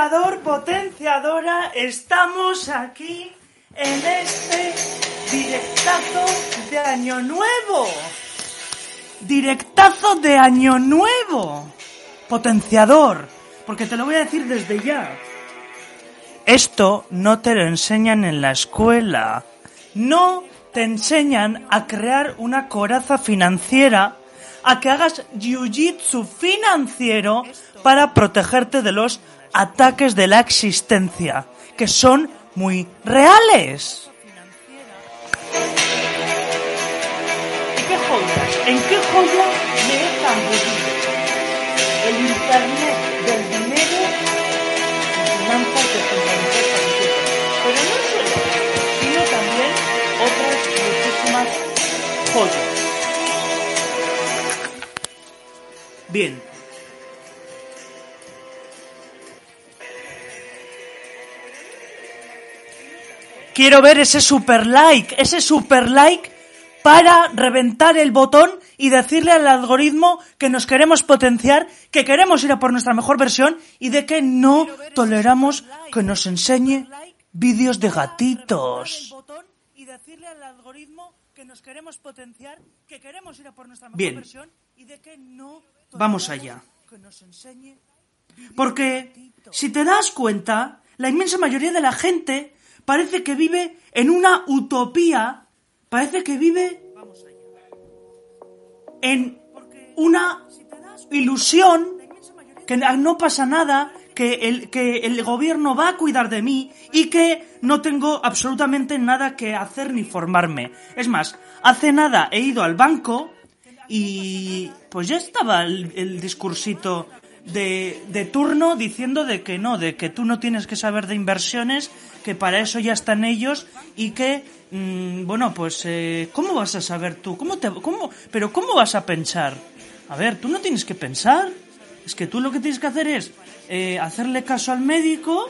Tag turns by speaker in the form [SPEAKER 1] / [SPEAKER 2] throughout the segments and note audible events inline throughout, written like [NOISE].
[SPEAKER 1] Potenciador, potenciadora, estamos aquí en este directazo de Año Nuevo. Directazo de Año Nuevo. Potenciador, porque te lo voy a decir desde ya. Esto no te lo enseñan en la escuela. No te enseñan a crear una coraza financiera, a que hagas jiu-jitsu financiero para protegerte de los ataques de la existencia, que son muy reales. ¿Y qué joyas? ¿En qué joya me he zambullido? El internet del dinero y finanzas de fundamental Pero no solo sino también otras muchísimas joyas. Bien, Quiero ver ese super like, ese super like para reventar el botón y decirle al algoritmo que nos queremos potenciar, que queremos ir a por nuestra mejor versión y de que no toleramos que nos enseñe vídeos de gatitos. Bien, vamos allá. Porque si te das cuenta, la inmensa mayoría de la gente parece que vive en una utopía, parece que vive en una ilusión, que no pasa nada, que el, que el gobierno va a cuidar de mí y que no tengo absolutamente nada que hacer ni formarme. Es más, hace nada he ido al banco y pues ya estaba el, el discursito de, de, turno diciendo de que no, de que tú no tienes que saber de inversiones, que para eso ya están ellos y que, mmm, bueno, pues, eh, ¿cómo vas a saber tú? ¿Cómo te, cómo, pero ¿cómo vas a pensar? A ver, tú no tienes que pensar. Es que tú lo que tienes que hacer es eh, hacerle caso al médico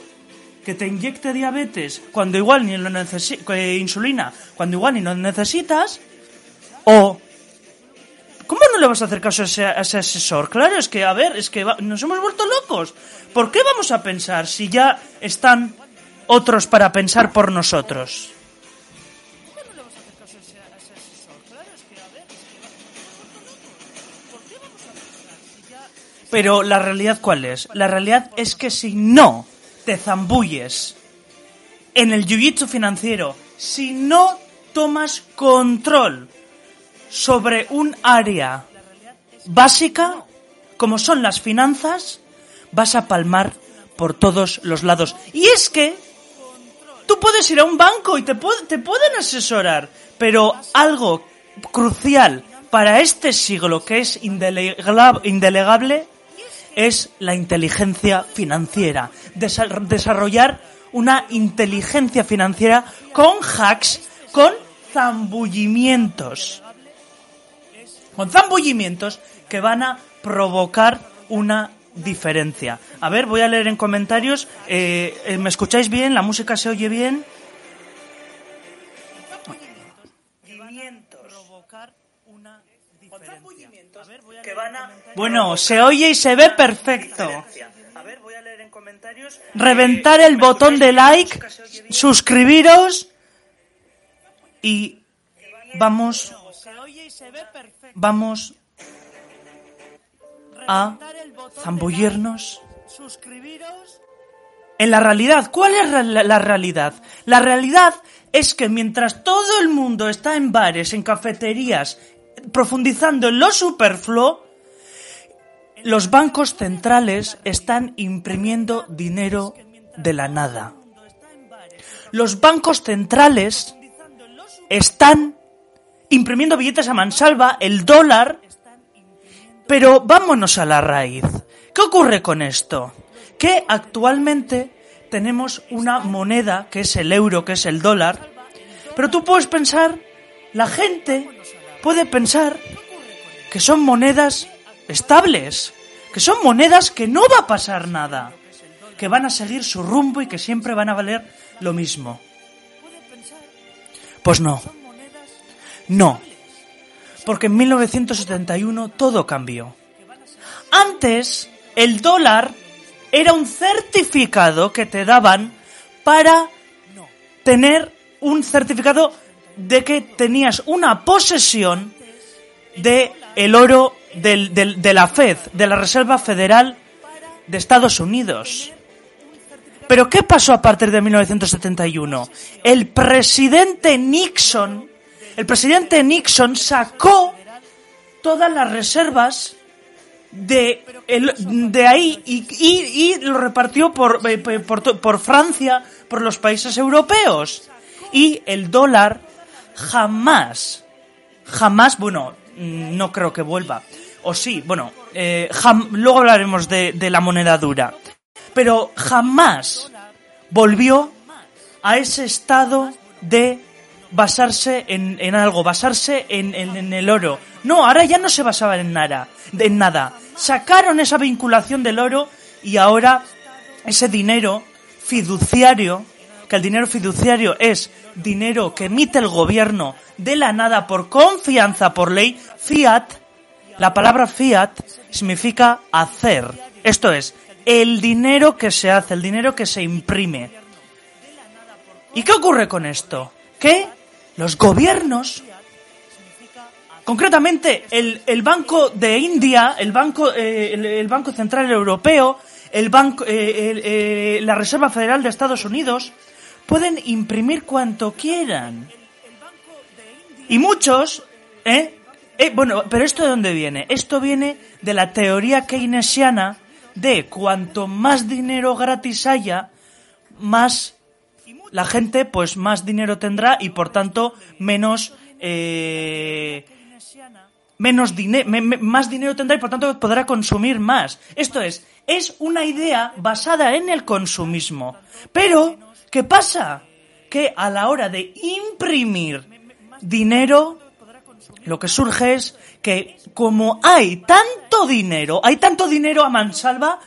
[SPEAKER 1] que te inyecte diabetes cuando igual ni lo necesitas, insulina cuando igual ni lo necesitas, o ¿Cómo no le vas a hacer caso a ese, asesor? Claro, es que, a ver, es que nos hemos vuelto locos. ¿Por qué vamos a pensar si ya están otros para pensar por nosotros? Pero la realidad cuál es? La realidad es que si no te zambulles en el jiu financiero, si no tomas control sobre un área básica, como son las finanzas, vas a palmar por todos los lados. Y es que tú puedes ir a un banco y te, te pueden asesorar, pero algo crucial para este siglo que es indelegable es la inteligencia financiera. desarrollar una inteligencia financiera con hacks, con zambullimientos con zambullimientos que van a provocar una diferencia. A ver, voy a leer en comentarios. Eh, eh, ¿Me escucháis bien? ¿La música se oye bien? Bueno, se oye y se ve perfecto. Reventar el botón de like, suscribiros y vamos vamos a zambullirnos en la realidad. ¿Cuál es la realidad? La realidad es que mientras todo el mundo está en bares, en cafeterías, profundizando en lo superfluo, los bancos centrales están imprimiendo dinero de la nada. los bancos centrales están imprimiendo billetes a mansalva, el dólar, pero vámonos a la raíz. ¿Qué ocurre con esto? Que actualmente tenemos una moneda que es el euro, que es el dólar, pero tú puedes pensar, la gente puede pensar que son monedas estables, que son monedas que no va a pasar nada, que van a seguir su rumbo y que siempre van a valer lo mismo. Pues no. No. Porque en 1971 todo cambió. Antes, el dólar era un certificado que te daban para tener un certificado de que tenías una posesión de el oro de la Fed, de la Reserva Federal de Estados Unidos. Pero ¿qué pasó a partir de 1971? El presidente Nixon, el presidente Nixon sacó todas las reservas de, de ahí y, lo repartió por, eh, por Francia, por los países europeos. Y el dólar jamás, jamás, bueno, no creo que vuelva. O sí, bueno, eh, luego hablaremos de, de la moneda dura. Pero jamás volvió a ese estado de basarse en, en algo, basarse en, en, el oro. No, ahora ya no se basaba en nada, en nada. Sacaron esa vinculación del oro y ahora ese dinero fiduciario, que el dinero fiduciario es dinero que emite el gobierno de la nada por confianza, por ley, fiat, la palabra fiat significa hacer. Esto es, el dinero que se hace, el dinero que se imprime. ¿Y qué ocurre con esto? Que los gobiernos, concretamente el, el Banco de India, el Banco, eh, el, Banco Central Europeo, el banco, eh, eh, la Reserva Federal de Estados Unidos, pueden imprimir cuanto quieran. Y muchos, ¿eh? Bueno, pero ¿esto de dónde viene? Esto viene de la teoría keynesiana de cuanto más dinero gratis haya, más la gente, pues más dinero tendrá y por tanto menos... Eh, menos dinero, más dinero tendrá y por tanto podrá consumir más. Esto es, es una idea basada en el consumismo. Pero, ¿qué pasa? Que a la hora de imprimir dinero, lo que surge es que como hay tanto dinero, hay tanto dinero a mansalva,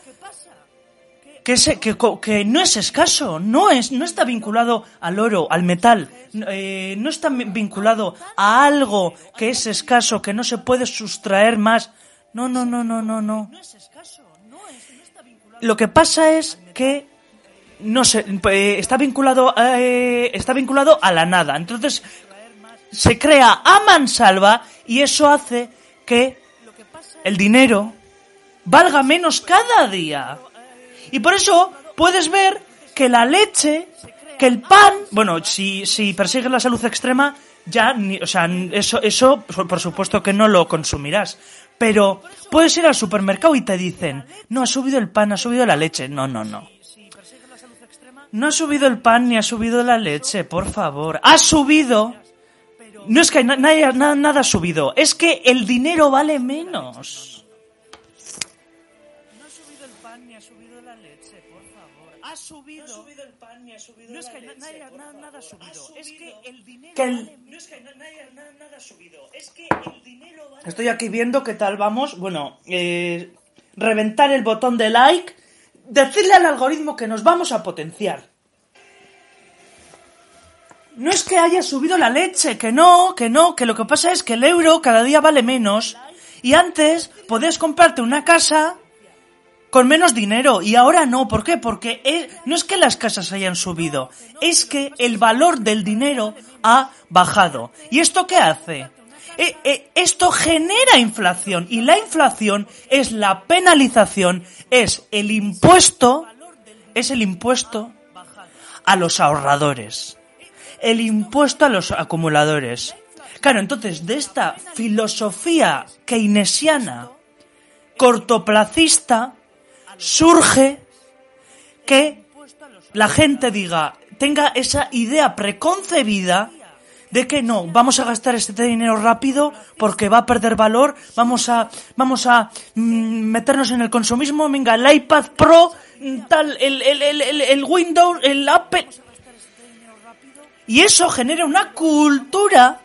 [SPEAKER 1] que, que, que, no es escaso, no, es, no está vinculado al oro, al metal, eh, no está vinculado a algo que es escaso, que no se puede sustraer más. No, no, no, no, no, no. Lo que pasa es que no sé, eh, está vinculado, eh, está vinculado a la nada. Entonces, se crea a mansalva y eso hace que el dinero valga menos cada día. Y por eso puedes ver que la leche, que el pan, bueno, si, si persigues la salud extrema, ya, o sea, eso, eso, por supuesto que no lo consumirás. Pero puedes ir al supermercado y te dicen, no, ha subido el pan, ha subido la leche. No, no, no. No ha subido el pan ni ha subido la leche, por favor. Ha subido no es que nada, nada, ha subido, es que el dinero vale menos. Subido. No ha subido el pan ni ha subido no es que la leche, nada, nada, ha subido. Es que el dinero. vale... No es que nada, nada ha subido. Es que el dinero vale... Estoy aquí viendo qué tal vamos. Bueno, eh, reventar el botón de like. Decirle al algoritmo que nos vamos a potenciar. No es que haya subido la leche, que no, que no, que lo que pasa es que el euro cada día vale menos y antes podías comprarte una casa con menos dinero y ahora no. ¿Por qué? Porque no es que las casas hayan subido, es que el valor del dinero ha bajado. ¿Y esto qué hace? Eh, eh, esto genera inflación y la inflación es la penalización, es el impuesto, es el impuesto a los ahorradores el impuesto a los acumuladores. Claro, entonces de esta filosofía keynesiana cortoplacista surge que la gente diga, tenga esa idea preconcebida de que no, vamos a gastar este dinero rápido porque va a perder valor, vamos a, vamos a mm, meternos en el consumismo, venga, el iPad Pro, mm, tal, el, el, el, el, el Windows, el Apple. Y eso genera una cultura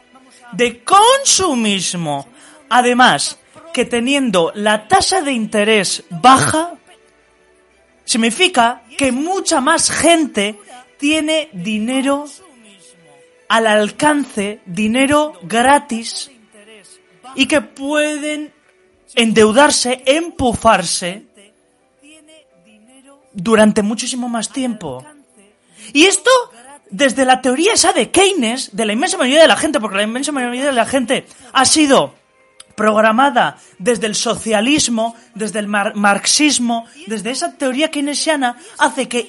[SPEAKER 1] de consumismo. Además, que teniendo la tasa de interés baja, significa que mucha más gente tiene dinero al alcance, dinero gratis, y que pueden endeudarse, empufarse durante muchísimo más tiempo. Y esto desde la teoría esa de Keynes, de la inmensa mayoría de la gente, porque la inmensa mayoría de la gente ha sido programada desde el socialismo, desde el marxismo, desde esa teoría keynesiana, hace que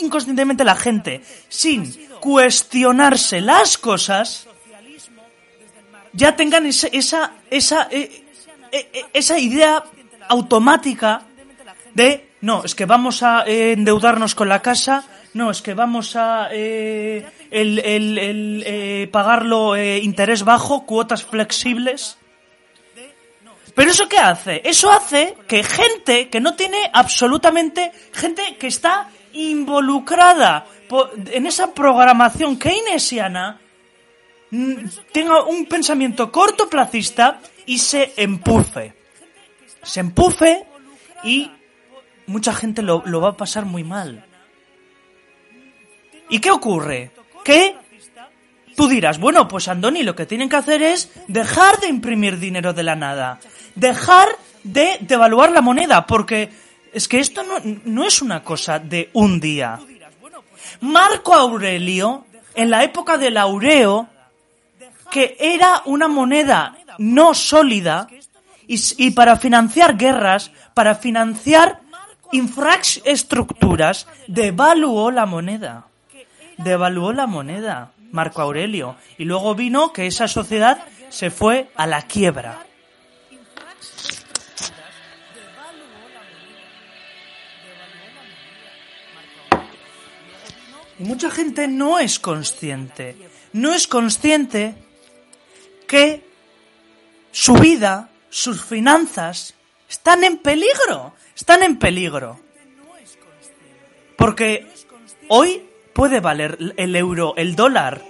[SPEAKER 1] inconscientemente la gente, sin cuestionarse las cosas, ya tengan esa, esa, eh, eh, eh, esa idea automática de, no, es que vamos a endeudarnos con la casa, no, es que vamos a eh, el, el, eh, pagarlo eh, interés bajo, cuotas flexibles. Pero eso qué hace? Eso hace que gente que no tiene absolutamente, gente que está involucrada en esa programación keynesiana, mm, tenga un pensamiento cortoplacista y se empufe. Se empufe y mucha gente lo, lo va a pasar muy mal. ¿Y qué ocurre? Que tú dirás, bueno, pues Andoni lo que tienen que hacer es dejar de imprimir dinero de la nada, dejar de devaluar la moneda, porque es que esto no, no es una cosa de un día. Marco Aurelio, en la época del Aureo, que era una moneda no sólida, y, y para financiar guerras, para financiar infraestructuras, devaluó la moneda devaluó la moneda, Marco Aurelio, y luego vino que esa sociedad se fue a la quiebra. Y mucha gente no es consciente, no es consciente que su vida, sus finanzas, están en peligro, están en peligro. Porque hoy puede valer el euro, el dólar,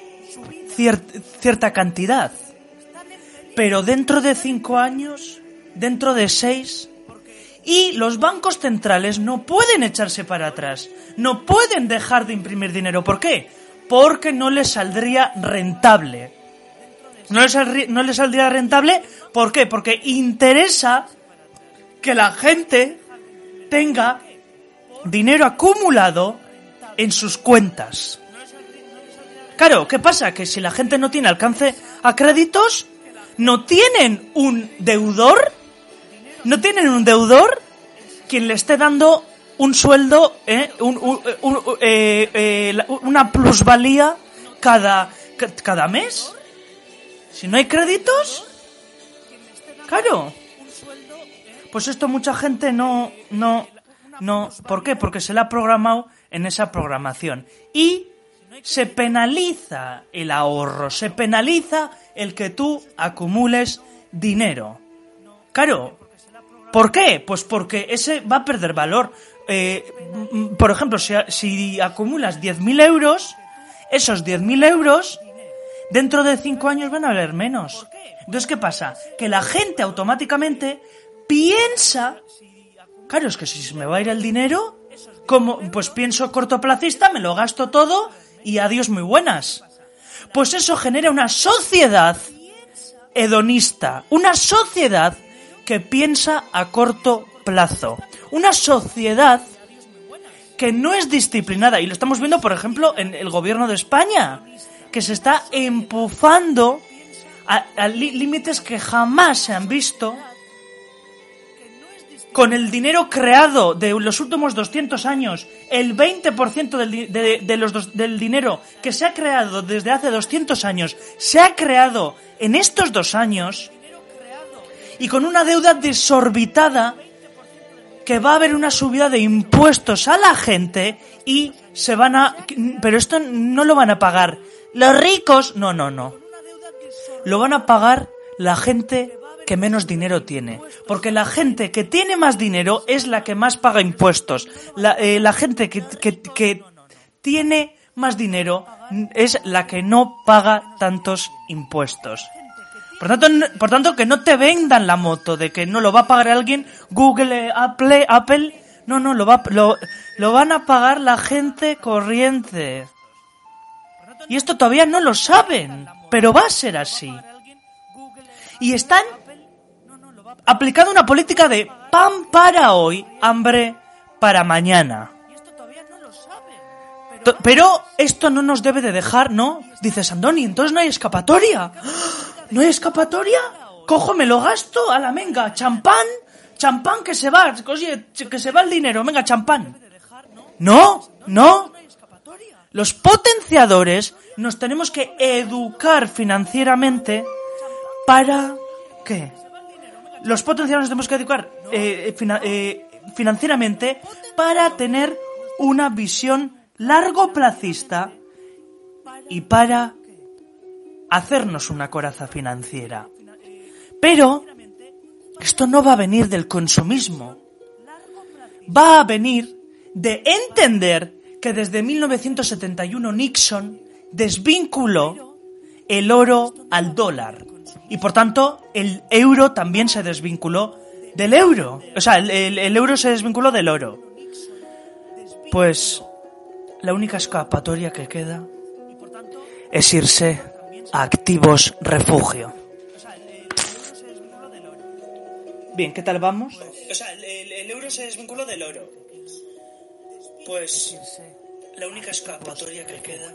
[SPEAKER 1] cierta cantidad. Pero dentro de cinco años, dentro de seis, y los bancos centrales no pueden echarse para atrás, no pueden dejar de imprimir dinero. ¿Por qué? Porque no les saldría rentable. No les, no les saldría rentable, ¿por qué? Porque interesa que la gente tenga dinero acumulado en sus cuentas. Claro, ¿qué pasa? Que si la gente no tiene alcance a créditos, no tienen un deudor, no tienen un deudor quien le esté dando un sueldo, ¿eh? eh, eh una plusvalía cada, cada mes. Si no hay créditos, claro. Pues esto mucha gente no, no, no. ¿Por qué? Porque se le ha programado en esa programación. Y se penaliza el ahorro, se penaliza el que tú acumules dinero. Claro, ¿por qué? Pues porque ese va a perder valor. Eh, por ejemplo, si, si acumulas 10.000 euros, esos 10.000 euros dentro de 5 años van a valer menos. Entonces, ¿qué pasa? Que la gente automáticamente piensa, claro, es que si se me va a ir el dinero, como, pues pienso cortoplacista, me lo gasto todo y adiós muy buenas. Pues eso genera una sociedad hedonista, una sociedad que piensa a corto plazo, una sociedad que no es disciplinada. Y lo estamos viendo, por ejemplo, en el gobierno de España, que se está empujando a límites que jamás se han visto con el dinero creado de los últimos 200 años, el 20% del, de, los del dinero que se ha creado desde hace 200 años, se ha creado en estos dos años, y con una deuda desorbitada que va a haber una subida de impuestos a la gente y se van a... Pero esto no lo van a pagar los ricos. No, no, no. Lo van a pagar la gente que menos dinero tiene. Porque la gente que tiene más dinero es la que más paga impuestos. La, eh, gente que, que, tiene más dinero es la que no paga tantos impuestos. Por tanto, por tanto, que no te vendan la moto de que no lo va a pagar alguien, Google, eh, Apple, Apple, no, no, lo, va, lo, lo van a pagar la gente corriente. Y esto todavía no lo saben, pero va a ser así. Y están aplicando una política de pan para hoy, hambre para mañana. Pero esto no nos debe de dejar, ¿no? Dices, Andoni, entonces no hay escapatoria. [GASPS] ¿No hay escapatoria? Cojo, me lo gasto a la menga. Champán, champán que se va, que se va el dinero, venga, champán. No, no. Los potenciadores nos tenemos que educar financieramente para qué? Los potenciadores nos tenemos que educar eh, fina- eh, financieramente para tener una visión largo placista y para hacernos una coraza financiera. Pero esto no va a venir del consumismo. Va a venir de entender que desde 1971 Nixon desvinculó el oro al dólar. Y por tanto, el euro también se desvinculó del euro. O sea, el, el- euro se desvinculó del oro. Pues la única escapatoria que queda es irse a activos refugio. Bien, ¿qué tal vamos? O sea, el euro se desvinculó del oro. Pues la única escapatoria que queda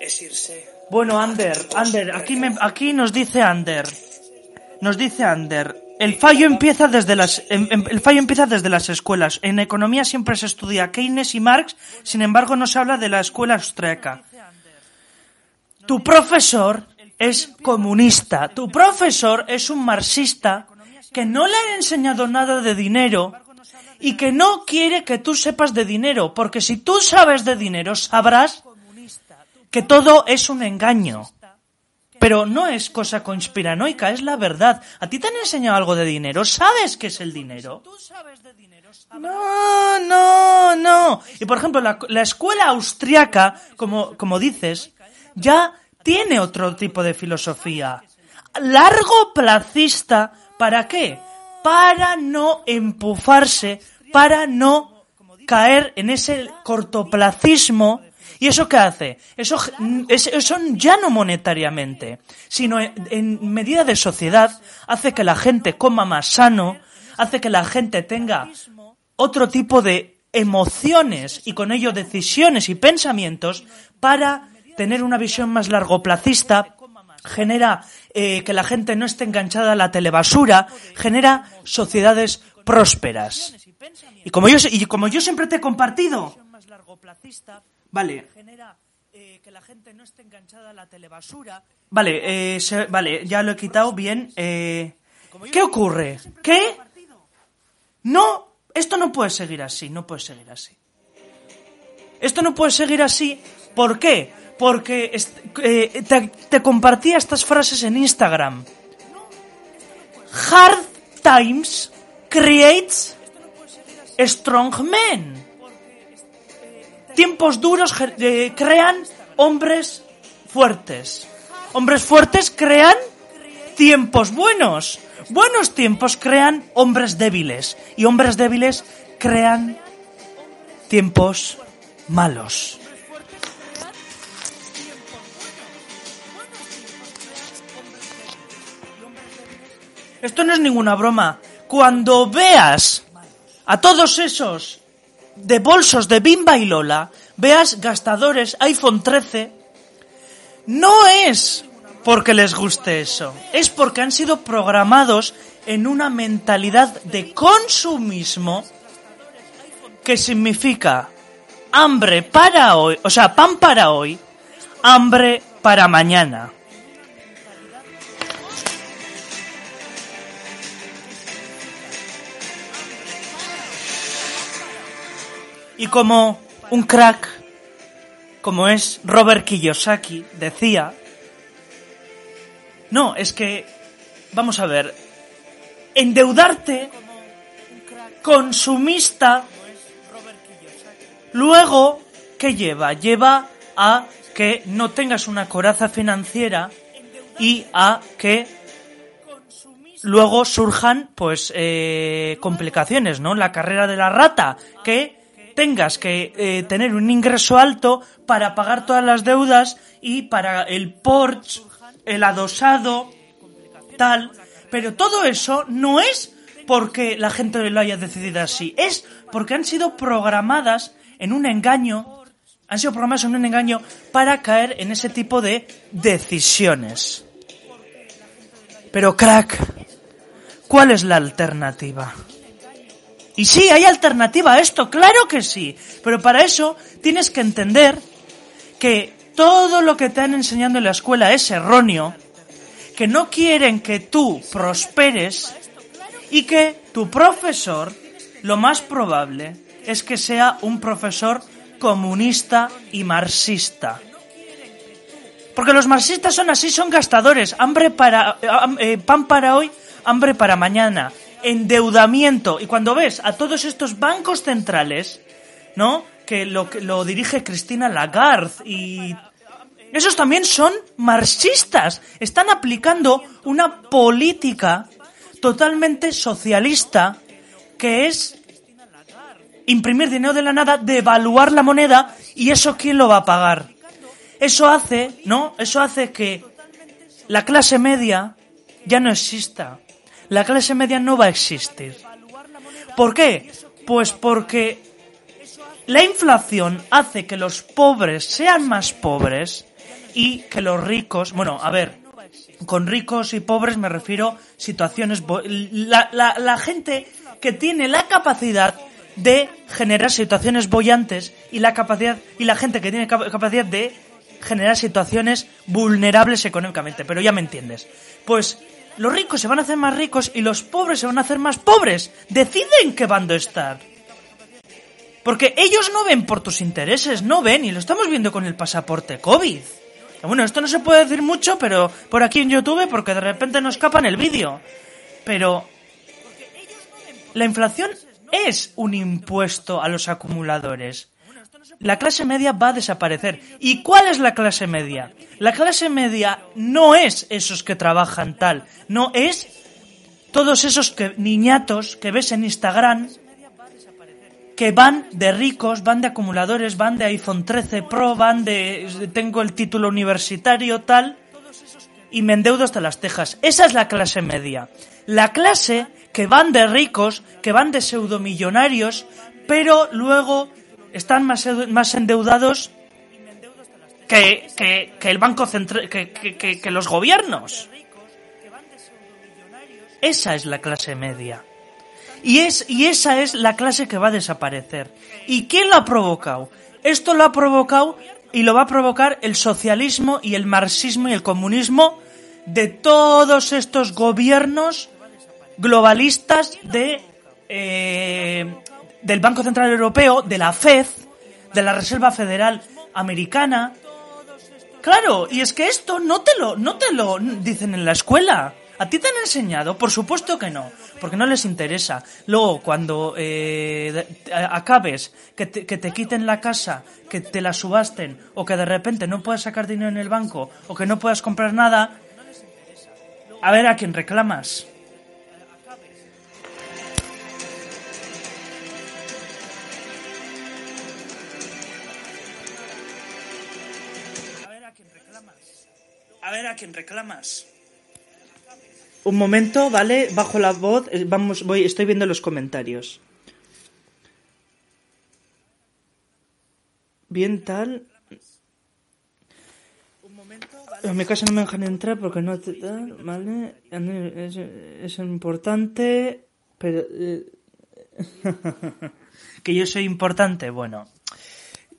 [SPEAKER 1] es irse. Bueno, Ander, Ander, aquí, me, aquí nos dice Ander. Nos dice Ander. El fallo empieza desde las em- em- el fallo empieza desde las escuelas. En economía siempre se estudia Keynes y Marx, sin embargo no se habla de la escuela austríaca. Tu profesor es comunista, tu profesor es un marxista que no le han enseñado nada de dinero y que no quiere que tú sepas de dinero, porque si tú sabes de dinero sabrás que todo es un engaño. Pero no es cosa conspiranoica, es la verdad. ¿A ti te han enseñado algo de dinero? ¿Sabes qué es el dinero? No, no, no. Y por ejemplo, la, la escuela austriaca, como, como dices, ya tiene otro tipo de filosofía. Largo placista, ¿para qué? Para no empufarse, para no caer en ese cortoplacismo. ¿Y eso qué hace? Eso, es- eso ya no monetariamente, sino en, en medida de sociedad, hace que la gente coma más sano, hace que la gente tenga otro tipo de emociones y con ello decisiones y pensamientos para tener una visión más largoplacista, genera eh, que la gente no esté enganchada a la telebasura, genera sociedades prósperas. Y como yo, y como yo siempre te he compartido, vale, vale, eh, se- vale, ya lo he quitado bien. eh, ¿Qué ocurre? ¿Qué? No, esto no puede seguir así, no puede seguir así. Esto no puede seguir así. ¿Por qué? Porque eh, te, te compartía estas frases en Instagram. Hard times creates strong men. Tiempos duros eh, crean hombres fuertes. Hombres fuertes crean tiempos buenos. Buenos tiempos crean hombres débiles. Y hombres débiles crean tiempos malos. Esto no es ninguna broma. Cuando veas a todos esos de bolsos de Bimba y Lola, veas gastadores iPhone 13, no es porque les guste eso, es porque han sido programados en una mentalidad de consumismo que significa hambre para hoy, o sea, pan para hoy, hambre para mañana. Y como un crack, como es Robert Kiyosaki, decía, no, es que, vamos a ver, endeudarte, consumista, luego, ¿qué lleva? Lleva a que no tengas una coraza financiera y a que luego surjan pues eh, complicaciones, ¿no? La carrera de la rata, que tengas que eh, tener un ingreso alto para pagar todas las deudas y para el Porsche, el adosado, tal. Pero todo eso no es porque la gente lo haya decidido así, es porque han sido programadas en un engaño, han sido programadas en un engaño para caer en ese tipo de decisiones. Pero crack, ¿cuál es la alternativa? Y sí, hay alternativa a esto, claro que sí. Pero para eso tienes que entender que todo lo que te han enseñado en la escuela es erróneo, que no quieren que tú prosperes y que tu profesor, lo más probable, es que sea un profesor comunista y marxista. Porque los marxistas son así, son gastadores. Hambre para, eh, pan para hoy, hambre para mañana. Endeudamiento. Y cuando ves a todos estos bancos centrales, ¿no? Que lo, que lo dirige Cristina Lagarde y... Esos también son marxistas. Están aplicando una política totalmente socialista que es imprimir dinero de la nada, devaluar la moneda y eso quién lo va a pagar. Eso hace, ¿no? Eso hace que la clase media ya no exista. La clase media no va a existir. ¿Por qué? Pues porque la inflación hace que los pobres sean más pobres y que los ricos, bueno, a ver, con ricos y pobres me refiero situaciones, la, la, la gente que tiene la capacidad de generar situaciones bollantes y la capacidad y la gente que tiene capacidad de generar situaciones vulnerables económicamente, pero ya me entiendes. Pues los ricos se van a hacer más ricos y los pobres se van a hacer más pobres. Deciden qué bando estar. Porque ellos no ven por tus intereses, no ven, y lo estamos viendo con el pasaporte COVID. Bueno, esto no se puede decir mucho, pero por aquí en YouTube, porque de repente nos escapan el vídeo. Pero la inflación es un impuesto a los acumuladores la clase media va a desaparecer. ¿Y cuál es la clase media? La clase media no es esos que trabajan tal, no es todos esos niñatos que ves en Instagram que van de ricos, van de acumuladores, van de iPhone 13 Pro, van de tengo el título universitario tal y me endeudo hasta las tejas. Esa es la clase media. La clase que van de ricos, que van de pseudomillonarios, pero luego están más, más endeudados que, que, el Banco Central, que, que, los gobiernos. Esa es la clase media. Y, es, y esa es la clase que va a desaparecer. ¿Y quién lo ha provocado? Esto lo ha provocado y lo va a provocar el socialismo y el marxismo y el comunismo de todos estos gobiernos globalistas de eh, del Banco Central Europeo, de la FED, de la Reserva Federal Americana. Claro, y es que esto no te lo, no te lo dicen en la escuela. ¿A ti te han enseñado? Por supuesto que no, porque no les interesa. Luego, cuando eh, acabes, que te, que te quiten la casa, que te la subasten, o que de repente no puedas sacar dinero en el banco, o que no puedas comprar nada, a ver a quién reclamas. Ver a quién reclamas. Un momento, ¿vale? Bajo la voz, eh, vamos, voy, estoy viendo los comentarios. Bien tal. En mi casa no me dejan entrar porque no te ¿vale? Es, es importante, pero... Eh, [LAUGHS] que yo soy importante, bueno.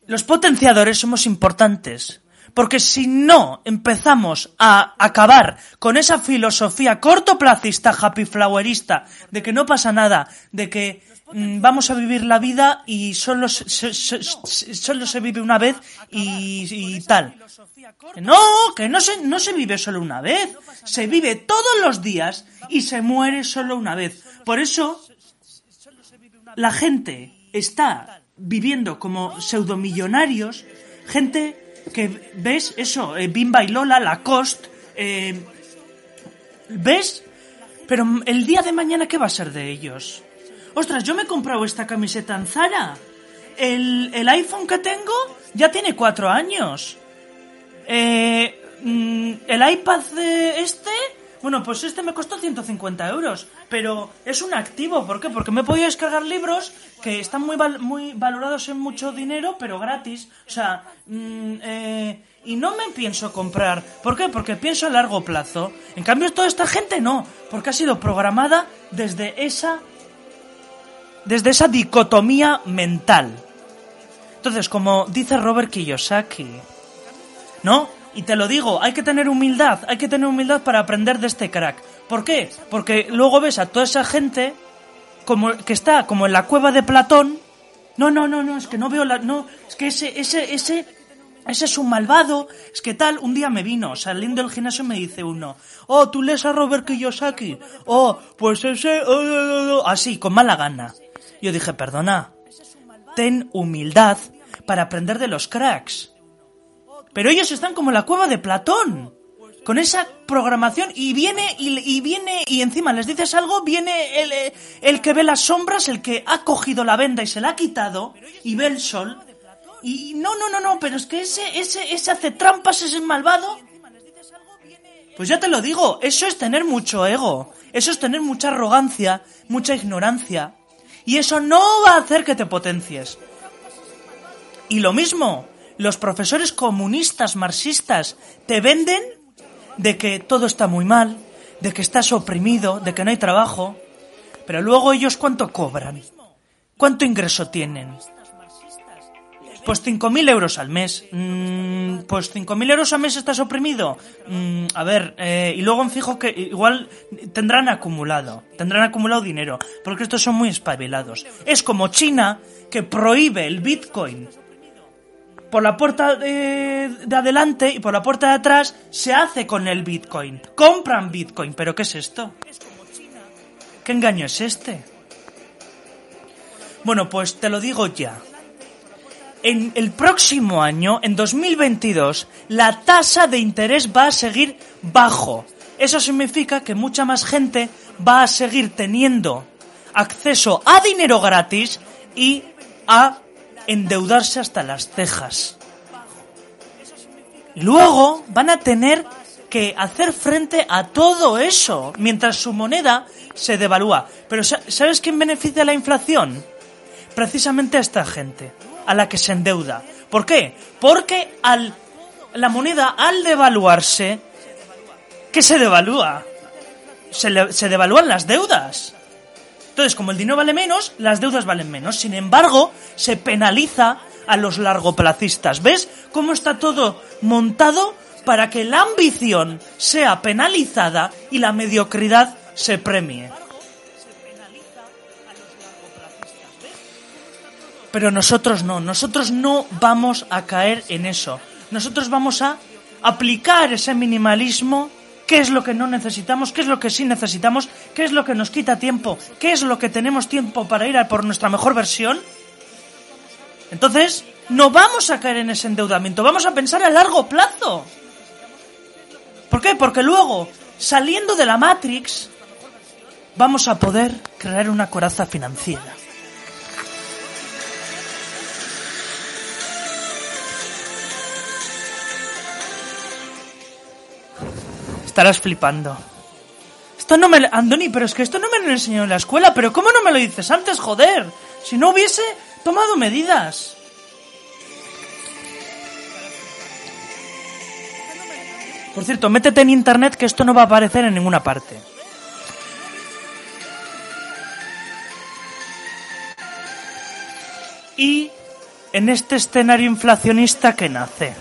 [SPEAKER 1] Los potenciadores somos importantes, Porque si no empezamos a acabar con esa filosofía cortoplacista, happy flowerista, de que no pasa nada, de que mm, vamos a vivir la vida y solo se, solo se vive una vez y, y tal. No, que no se, no se vive solo una vez, se vive todos los días y se muere solo una vez. Por eso la gente está viviendo como pseudomillonarios, gente que ves eso, eh, Bimba y Lola, Lacoste, eh, ¿ves? Pero el día de mañana, ¿qué va a ser de ellos? Ostras, yo me he comprado esta camiseta en Zara. El, el iPhone que tengo ya tiene cuatro años. Eh, mm, el iPad este, bueno, pues este me costó 150 euros, pero es un activo, ¿por qué? Porque me he podido descargar libros que están muy, val- muy valorados en mucho dinero, pero gratis. O sea, mm, eh, y no me pienso comprar. ¿Por qué? Porque pienso a largo plazo. En cambio, toda esta gente no, porque ha sido programada desde esa, desde esa dicotomía mental. Entonces, como dice Robert Kiyosaki, ¿no? Y te lo digo, hay que tener humildad, hay que tener humildad para aprender de este crack. ¿Por qué? Porque luego ves a toda esa gente como que está como en la cueva de Platón. No, no, no, no, es que no veo la no, es que ese ese ese ese es un malvado, es que tal, un día me vino, saliendo del gimnasio me dice uno, oh, tú lees a Robert Kiyosaki, oh, pues ese, oh, oh, oh", así, con mala gana. Yo dije, perdona, ten humildad para aprender de los cracks. Pero ellos están como la cueva de Platón. Con esa programación y viene y, y viene y encima les dices algo, viene el, eh, el que ve las sombras, el que ha cogido la venda y se la ha quitado y ve el sol. Y no, no, no, no, pero es que ese, ese, ese hace trampas, ese es malvado. Pues ya te lo digo, eso es tener mucho ego, eso es tener mucha arrogancia, mucha ignorancia. Y eso no va a hacer que te potencies. Y lo mismo, los profesores comunistas, marxistas, te venden de que todo está muy mal, de que estás oprimido, de que no hay trabajo. Pero luego ellos cuánto cobran, cuánto ingreso tienen. Pues 5.000 euros al mes. Mm, pues 5.000 euros al mes estás oprimido. Mm, a ver, eh, y luego en fijo que igual tendrán acumulado. Tendrán acumulado dinero. Porque estos son muy espabilados. Es como China que prohíbe el Bitcoin por la puerta de, de adelante y por la puerta de atrás se hace con el Bitcoin. Compran Bitcoin. ¿Pero qué es esto? ¿Qué engaño es este? Bueno, pues te lo digo ya. En el próximo año, en 2022, la tasa de interés va a seguir bajo. Eso significa que mucha más gente va a seguir teniendo acceso a dinero gratis y a endeudarse hasta las cejas. Luego van a tener que hacer frente a todo eso mientras su moneda se devalúa. Pero sa- ¿sabes quién beneficia la inflación? Precisamente a esta gente, a la que se endeuda. ¿Por qué? Porque al, la moneda al devaluarse, ¿qué se devalúa? Se, se devalúan las deudas. Entonces, como el dinero vale menos, las deudas valen menos. Sin embargo, se penaliza a los largoplacistas. ¿Ves cómo está todo montado para que la ambición sea penalizada y la mediocridad se premie? Pero nosotros no, nosotros no vamos a caer en eso. Nosotros vamos a aplicar ese minimalismo, qué es lo que no necesitamos, qué es lo que sí necesitamos, qué es lo que nos quita tiempo, qué es lo que tenemos tiempo para ir a por nuestra mejor versión. Entonces, no vamos a caer en ese endeudamiento, vamos a pensar a largo plazo. ¿Por qué? Porque luego, saliendo de la Matrix, vamos a poder crear una coraza financiera. Estarás flipando. Esto no me... lo- Andoni, pero es que esto no me lo enseñó en la escuela, pero ¿cómo no me lo dices antes, joder? Si no hubiese tomado medidas. Por cierto, métete en internet que esto no va a aparecer en ninguna parte. Y en este escenario inflacionista que nace,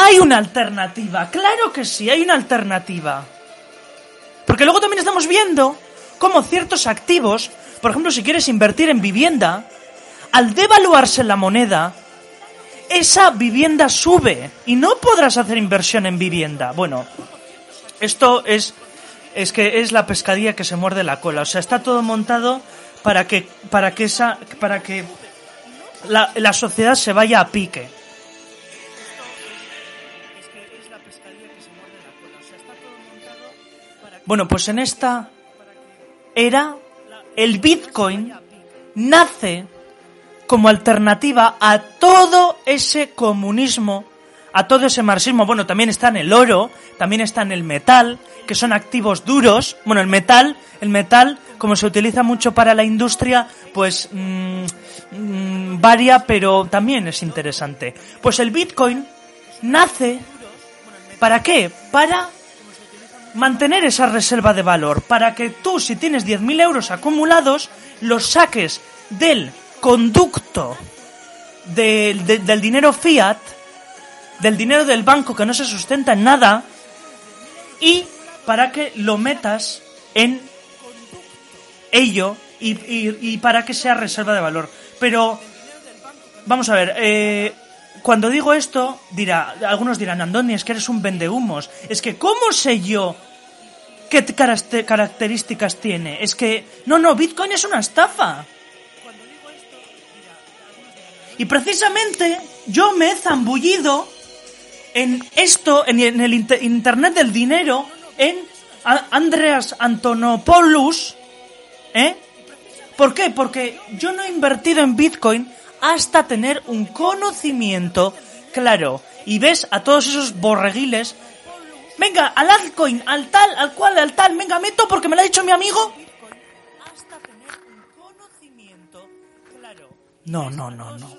[SPEAKER 1] hay una alternativa, claro que sí, hay una alternativa. Porque luego también estamos viendo cómo ciertos activos, por ejemplo, si quieres invertir en vivienda, al devaluarse la moneda, esa vivienda sube y no podrás hacer inversión en vivienda. Bueno, esto es es que es la pescadilla que se muerde la cola, o sea, está todo montado para que para que esa para que la, la sociedad se vaya a pique. Bueno, pues en esta era el Bitcoin nace como alternativa a todo ese comunismo, a todo ese marxismo. Bueno, también está en el oro, también está en el metal, que son activos duros. Bueno, el metal, el metal, como se utiliza mucho para la industria, pues mm, mm, varia, pero también es interesante. Pues el Bitcoin nace, ¿para qué? Para mantener esa reserva de valor, para que tú, si tienes 10.000 euros acumulados, los saques del conducto del, dinero fiat, del dinero del banco que no se sustenta en nada, y para que lo metas en ello y, y, para que sea reserva de valor. Pero, vamos a ver, eh, cuando digo esto, dirá, algunos dirán, Andoni, es que eres un vendehumos. Es que, ¿cómo sé yo qué características tiene? Es que, no, no, Bitcoin es una estafa. Y precisamente yo me he zambullido en esto, en el Internet del dinero, en Andreas Antonopoulos, ¿eh? ¿Por qué? Porque yo no he invertido en Bitcoin hasta tener un conocimiento claro. Y ves a todos esos borreguiles. Venga, al altcoin, al tal, al cual, al tal, venga, meto porque me lo ha dicho mi amigo. No, no, no, no.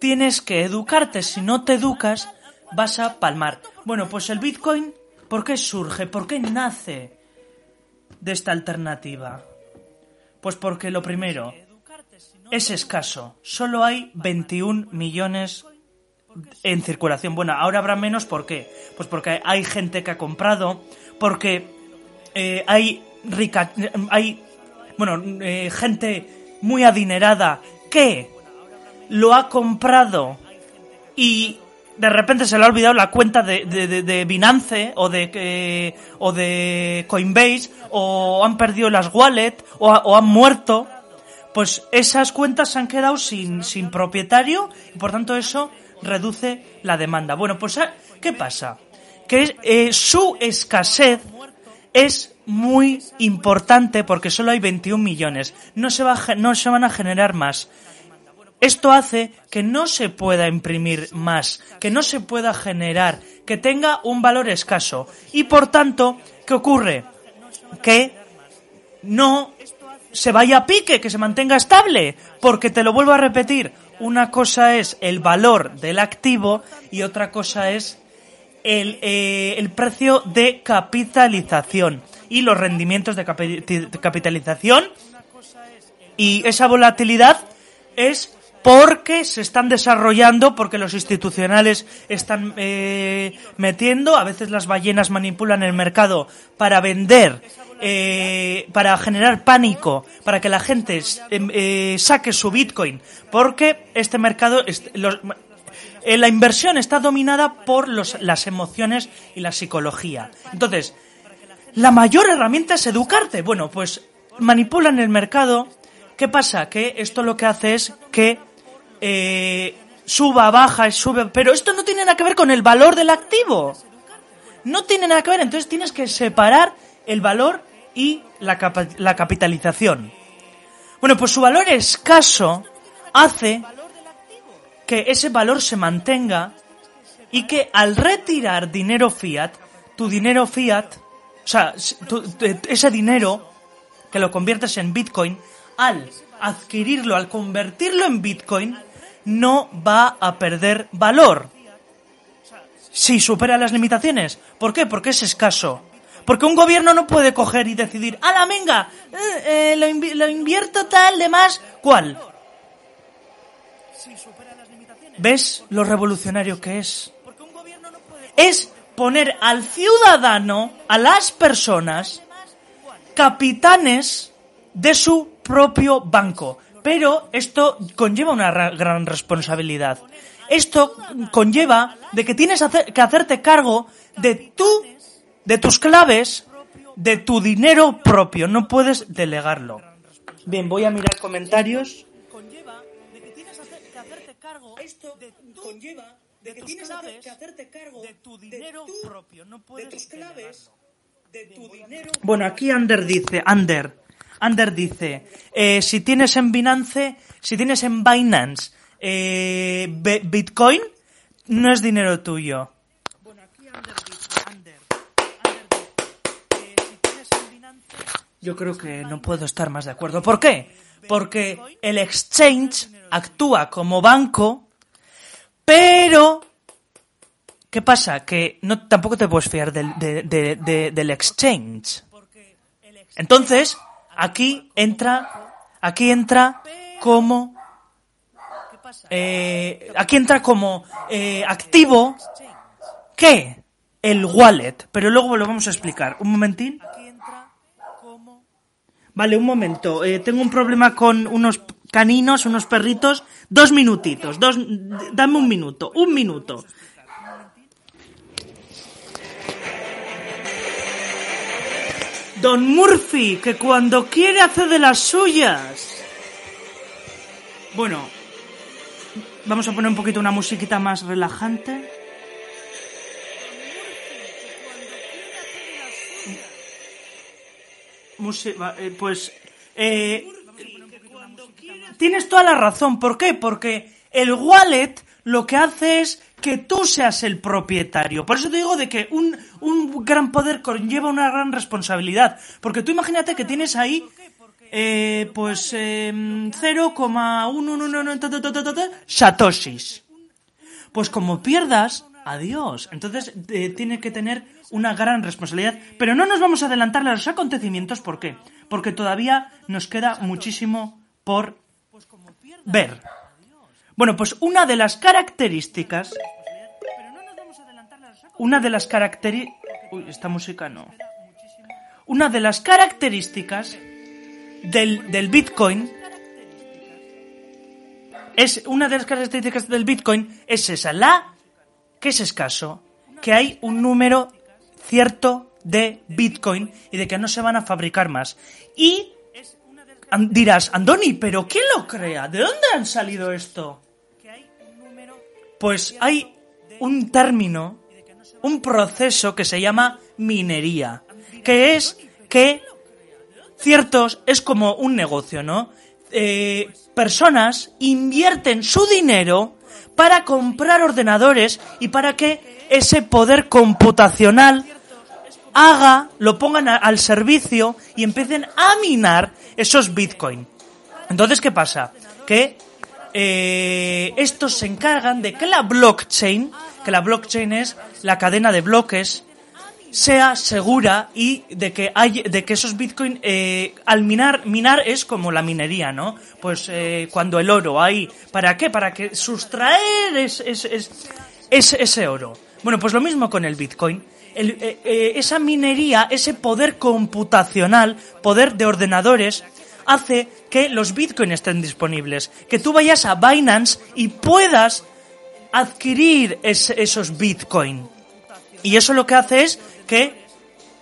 [SPEAKER 1] Tienes que educarte. Si no te educas, vas a palmar. Bueno, pues el Bitcoin ¿Por qué surge? ¿Por qué nace de esta alternativa? Pues porque lo primero es escaso. Solo hay 21 millones en circulación. Bueno, ahora habrá menos, ¿por qué? Pues porque hay gente que ha comprado, porque eh, hay rica, hay, bueno, eh, gente muy adinerada que lo ha comprado y de repente se le ha olvidado la cuenta de, de, Binance o de, o de Coinbase o han perdido las wallets o, han muerto, pues esas cuentas se han quedado sin, sin propietario y por tanto eso reduce la demanda. Bueno, pues ¿qué pasa? Que eh, su escasez es muy importante porque solo hay 21 millones. No se, no se van a generar más. Esto hace que no se pueda imprimir más, que no se pueda generar, que tenga un valor escaso. Y por tanto, ¿qué ocurre? Que no se vaya a pique, que se mantenga estable. Porque te lo vuelvo a repetir, una cosa es el valor del activo y otra cosa es el, eh, el precio de capitalización y los rendimientos de capitalización. Y esa volatilidad es porque se están desarrollando, porque los institucionales están eh, metiendo, a veces las ballenas manipulan el mercado para vender, eh, para generar pánico, para que la gente em, eh, saque su Bitcoin, porque este mercado, la inversión está dominada por las emociones y la psicología. Entonces, la mayor herramienta es educarte. Bueno, pues manipulan el mercado. ¿Qué pasa? Que esto lo que hace es que eh, suba, baja, sube, pero esto no tiene nada que ver con el valor del activo. No tiene nada que ver, entonces tienes que separar el valor y la, la capitalización. Bueno, pues su valor escaso hace que ese valor se mantenga y que al retirar dinero fiat, tu dinero fiat, o sea, ese dinero que lo conviertes en Bitcoin, al adquirirlo, al convertirlo en Bitcoin, no va a perder valor. Si supera las limitaciones. ¿Por qué? Porque es escaso. Porque un gobierno no puede coger y decidir, ¡a la venga! Eh, eh, lo, invierto tal, de más. ¿Cuál? ¿Ves lo revolucionario que es? es poner al ciudadano, a las personas, capitanes de su propio banco. Pero esto conlleva una ra- gran responsabilidad. Esto conlleva de que tienes que hacerte cargo de tu, de tus claves, de tu dinero propio. No puedes delegarlo. Bien, voy a mirar comentarios. Conlleva de que tienes que hacerte cargo. Esto conlleva de que tienes que hacerte cargo de tu dinero propio. No puedes de tus claves, de tu dinero. Bueno, aquí Ander dice, Ander, Ander dice, eh, si tienes en Binance, si tienes en Binance eh, Bitcoin, no es dinero tuyo. Bueno, aquí Ander dice, Ander, Yo creo que no puedo estar más de acuerdo. ¿Por qué? Porque el exchange actúa como banco, pero ¿qué pasa? Que no tampoco te puedes fiar del, de- de- de- del exchange. Entonces, aquí entra, aquí entra como, eh, aquí entra como eh, activo, ¿qué? El wallet. Pero luego lo vamos a explicar. Un momentín. Vale, un momento. Eh, tengo un problema con unos caninos, unos perritos. Dos minutitos. Dos, dame un minuto. Un minuto. Don Murphy, que cuando quiere hace de las suyas. Bueno, vamos a poner un poquito una musiquita más relajante. Va, eh, pues eh, tienes toda la razón. ¿Por qué? Porque el wallet lo que hace es que tú seas el propietario. Por eso te digo de que un, un gran poder conlleva una gran responsabilidad. Porque tú imagínate que tienes ahí eh, pues eh, 0,111 ta, ta, satoshis. Pues como pierdas, adiós. Entonces eh, tiene que tener una gran responsabilidad. Pero no nos vamos a adelantar a los acontecimientos. ¿Por qué? Porque todavía nos queda muchísimo por ver. Bueno, pues una de las características... Una de las características... Uy, esta música no. Una de las características del, del Bitcoin es una de las características del Bitcoin es esa, la que es escaso, que hay un número cierto de Bitcoin y de que no se van a fabricar más. Y dirás, Andoni, pero ¿quién lo crea? ¿De dónde han salido esto? Pues hay un término, un proceso que se llama minería, que es que ciertos es como un negocio, ¿no? Eh, personas invierten su dinero para comprar ordenadores y para que ese poder computacional haga, lo pongan al servicio y empiecen a minar esos bitcoin. Entonces, ¿qué pasa? Que eh, estos se encargan de que la blockchain, que la blockchain es la cadena de bloques, sea segura y de que hay, de que esos bitcoin eh, al minar minar es como la minería no pues eh, cuando el oro hay para qué para que sustraer es, es- es- es- ese oro. Bueno pues lo mismo con el bitcoin. El- eh, esa minería ese poder computacional poder de ordenadores hace que los bitcoin estén disponibles que tú vayas a Binance y puedas adquirir es- esos bitcoin y eso lo que hace es que,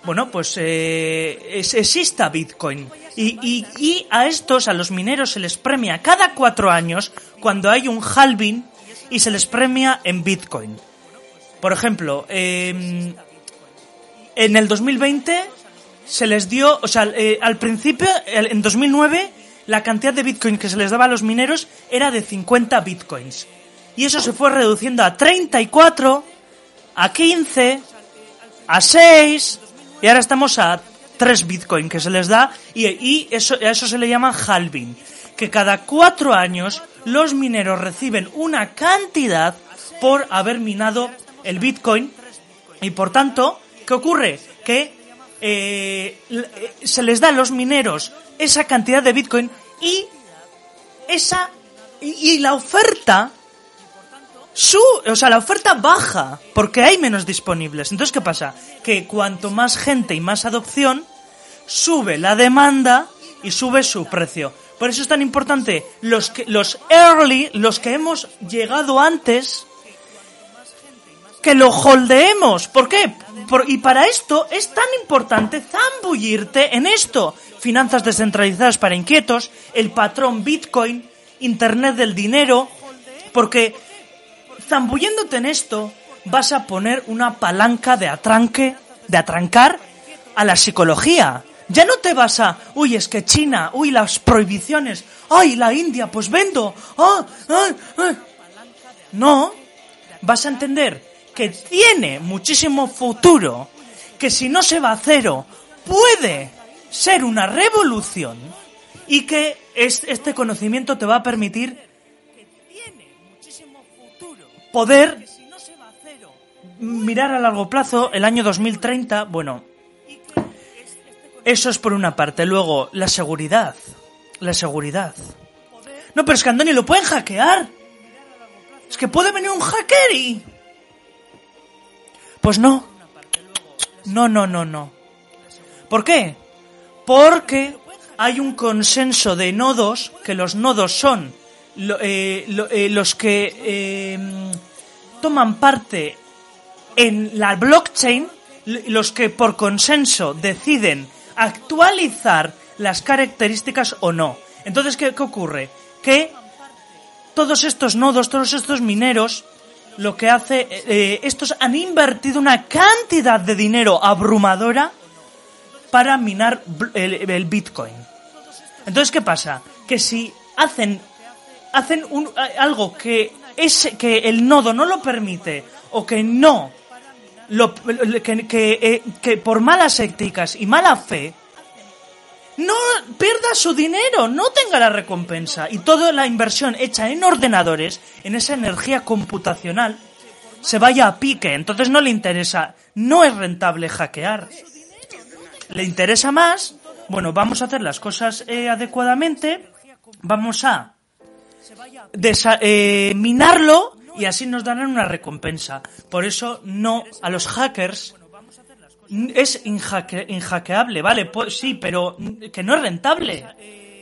[SPEAKER 1] bueno, pues eh, exista Bitcoin. Y, y- a estos, a los mineros, se les premia cada cuatro años cuando hay un halving y se les premia en Bitcoin. Por ejemplo, eh, en el 2020 se les dio, o sea, eh, al principio, en 2009, la cantidad de Bitcoin que se les daba a los mineros era de 50 Bitcoins. Y eso se fue reduciendo a 34, a 15, a 6 y ahora estamos a 3 Bitcoin que se les da y, eso, a eso se le llama halving. Que cada cuatro años los mineros reciben una cantidad por haber minado el Bitcoin y por tanto, ¿qué ocurre? Que eh, eh, se les da a los mineros esa cantidad de Bitcoin y esa y, y la oferta su, o sea, la oferta baja porque hay menos disponibles. Entonces, ¿qué pasa? Que cuanto más gente y más adopción, sube la demanda y sube su precio. Por eso es tan importante los que, los early, los que hemos llegado antes, que lo holdeemos. ¿Por qué? y para esto es tan importante zambullirte en esto. Finanzas descentralizadas para inquietos, el patrón Bitcoin, Internet del dinero, porque zambulléndote en esto vas a poner una palanca de atranque, de atrancar a la psicología. Ya no te vas a, uy, es que China, uy, las prohibiciones, ay, la India, pues vendo, ah, ah, ah. No, vas a entender que tiene muchísimo futuro, que si no se va a cero, puede ser una revolución y que este conocimiento te va a permitir poder mirar a largo plazo el año 2030, bueno, eso es por una parte. Luego, la seguridad. La seguridad. No, pero es que Andoni lo pueden hackear. Es que puede venir un hacker y... Pues no. No, no, no, no. ¿Por qué? Porque hay un consenso de nodos, que los nodos son eh, eh, los que eh, toman parte en la blockchain, los que por consenso deciden actualizar las características o no. Entonces, ¿qué, ocurre? Que todos estos nodos, todos estos mineros, lo que hace, eh, estos han invertido una cantidad de dinero abrumadora para minar el, Bitcoin. Entonces, ¿qué pasa? Que si hacen, hacen un, algo que, es, que el nodo no lo permite o que no lo, que, eh, que, por malas éticas y mala fe no pierda su dinero, no tenga la recompensa y toda la inversión hecha en ordenadores, en esa energía computacional, se vaya a pique. Entonces no le interesa, no es rentable hackear. Le interesa más, bueno, vamos a hacer las cosas eh, adecuadamente, vamos a eh, minarlo y así nos darán una recompensa. Por eso no a los hackers es inhackeable, vale, pues, sí, pero que no es rentable.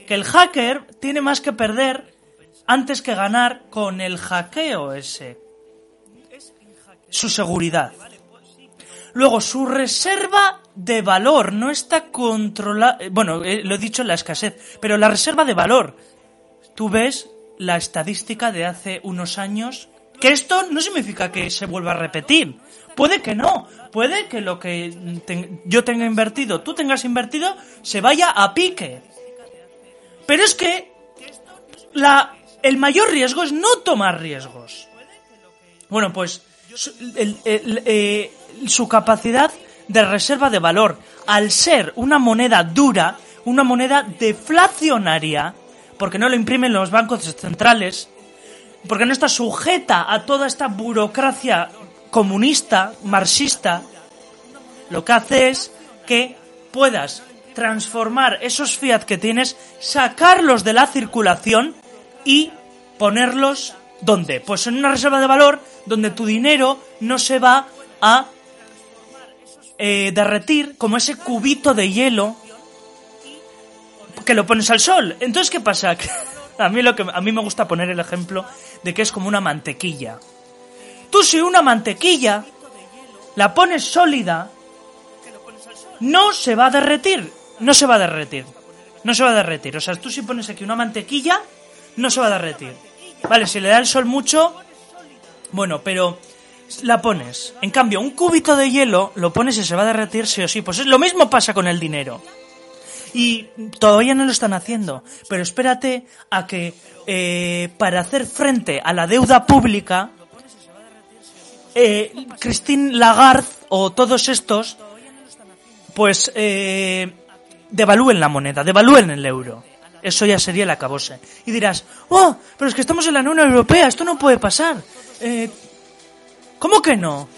[SPEAKER 1] Que el hacker tiene más que perder antes que ganar con el hackeo ese. Su seguridad. Luego, su reserva de valor no está controlada. Bueno, eh, lo he dicho en la escasez, pero la reserva de valor. Tú ves la estadística de hace unos años que esto no significa que se vuelva a repetir. Puede que no. Puede que lo que yo tenga invertido, tú tengas invertido, se vaya a pique. Pero es que la, el mayor riesgo es no tomar riesgos. Bueno, pues eh, su capacidad de reserva de valor, al ser una moneda dura, una moneda deflacionaria, porque no lo imprimen los bancos centrales, porque no está sujeta a toda esta burocracia comunista, marxista, lo que hace es que puedas transformar esos fiat que tienes, sacarlos de la circulación y ponerlos ¿dónde? Pues en una reserva de valor donde tu dinero no se va a eh, derretir como ese cubito de hielo que lo pones al sol. Entonces, ¿qué pasa? [LAUGHS] A mí, lo que, a mí me gusta poner el ejemplo de que es como una mantequilla. Tú si una mantequilla la pones sólida, no se va a derretir. No se va a derretir. No se va a derretir. O sea, tú si pones aquí una mantequilla, no se va a derretir. Vale, si le da el sol mucho, bueno, pero la pones. En cambio, un cubito de hielo lo pones y se va a derretir sí o sí. Pues lo mismo pasa con el dinero. Y todavía no lo están haciendo. Pero espérate a que eh, para hacer frente a la deuda pública, eh, Christine Lagarde o todos estos, pues eh, devalúen la moneda, devalúen el euro. Eso ya sería el acabose. Y dirás, oh, pero es que estamos en la Unión Europea, esto no puede pasar. Eh, ¿Cómo que no?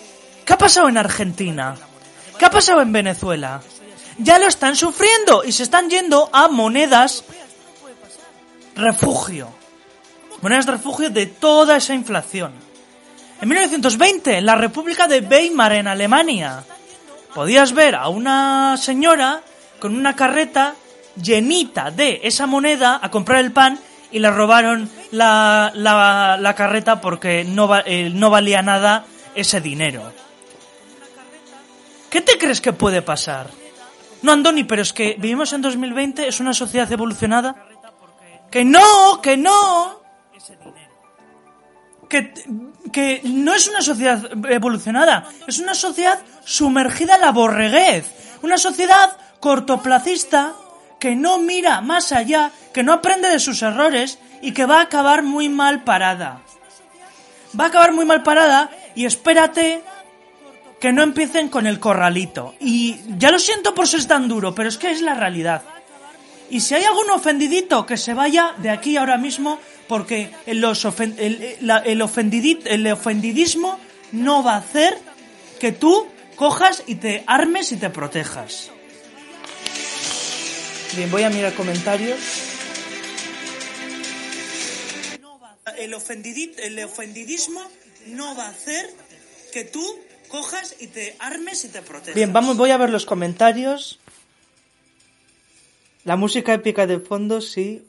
[SPEAKER 1] ¿Qué ha pasado en Argentina? ¿Qué ha pasado en Venezuela? Ya lo están sufriendo y se están yendo a monedas refugio. Monedas de refugio de toda esa inflación. En 1920, en la República de Weimar, en Alemania, podías ver a una señora con una carreta llenita de esa moneda a comprar el pan y le robaron la, la, carreta porque eh, no valía nada ese dinero. ¿Qué te crees que puede pasar? No, Andoni, pero es que vivimos en 2020, es una sociedad evolucionada. Que no, que no. Que, que no es una sociedad evolucionada, es una sociedad sumergida en la borreguez. Una sociedad cortoplacista que no mira más allá, que no aprende de sus errores y que va a acabar muy mal parada. Va a acabar muy mal parada y espérate que no empiecen con el corralito. Y ya lo siento por ser tan duro, pero es que es la realidad. Y si hay algún ofendidito, que se vaya de aquí ahora mismo, porque los el, el ofendidi- el ofendidismo no va a hacer que tú cojas y te armes y te protejas. Bien, voy a mirar comentarios. El, ofendidi- el ofendidismo no va a hacer que tú cojas y te armes y te protejas. Bien, vamos, voy a ver los comentarios. La música épica de fondo, sí.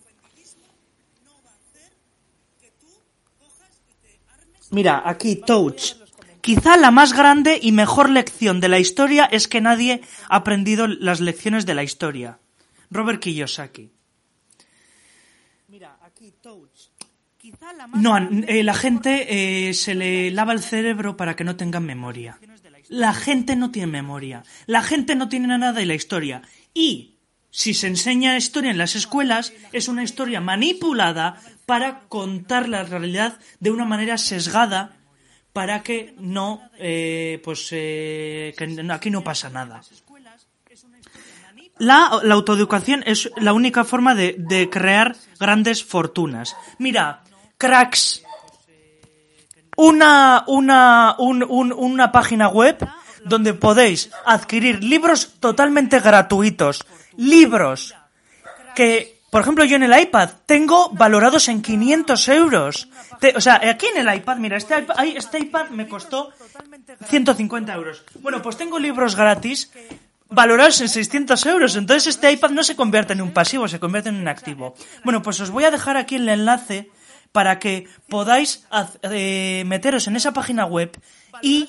[SPEAKER 1] Mira, aquí, Touch. Quizá la más grande y mejor lección de la historia es que nadie ha aprendido las lecciones de la historia. Robert Kiyosaki. Mira, aquí, Touch. No, eh, la gente eh, se le lava el cerebro para que no tengan memoria. La gente no tiene memoria. La gente no tiene nada de la historia. Y si se enseña historia en las escuelas, es una historia manipulada para contar la realidad de una manera sesgada para que no, eh, pues, eh, que aquí no pasa nada. La, la autoeducación es la única forma de, de crear grandes fortunas. Mira, cracks, una, una, un- un- una página web donde podéis adquirir libros totalmente gratuitos. Libros que, por ejemplo, yo en el iPad tengo valorados en 500 euros. O sea, aquí en el iPad, mira, este este iPad me costó 150 euros. Bueno, pues tengo libros gratis valorados en 600 euros. Entonces este iPad no se convierte en un pasivo, se convierte en un activo. Bueno, pues os voy a dejar aquí el enlace para que podáis eh, meteros en esa página web y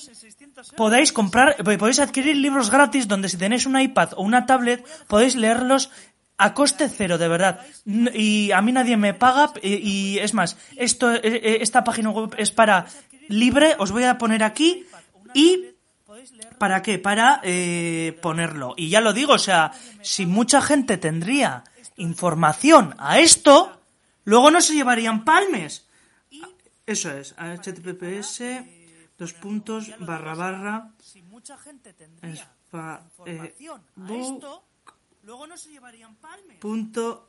[SPEAKER 1] podáis comprar, eh, podéis adquirir libros gratis donde si tenéis un iPad o una tablet podéis leerlos a coste cero, de verdad. Y a mí nadie me paga y, y es más, esto, eh, eh, esta página web es para libre, os voy a poner aquí y ¿Para qué? Para eh, ponerlo. Y ya lo digo, o sea, si mucha gente tendría información a esto, luego no se llevarían palmes. Eso es, https dos puntos barra barra espa- eh, bu- punto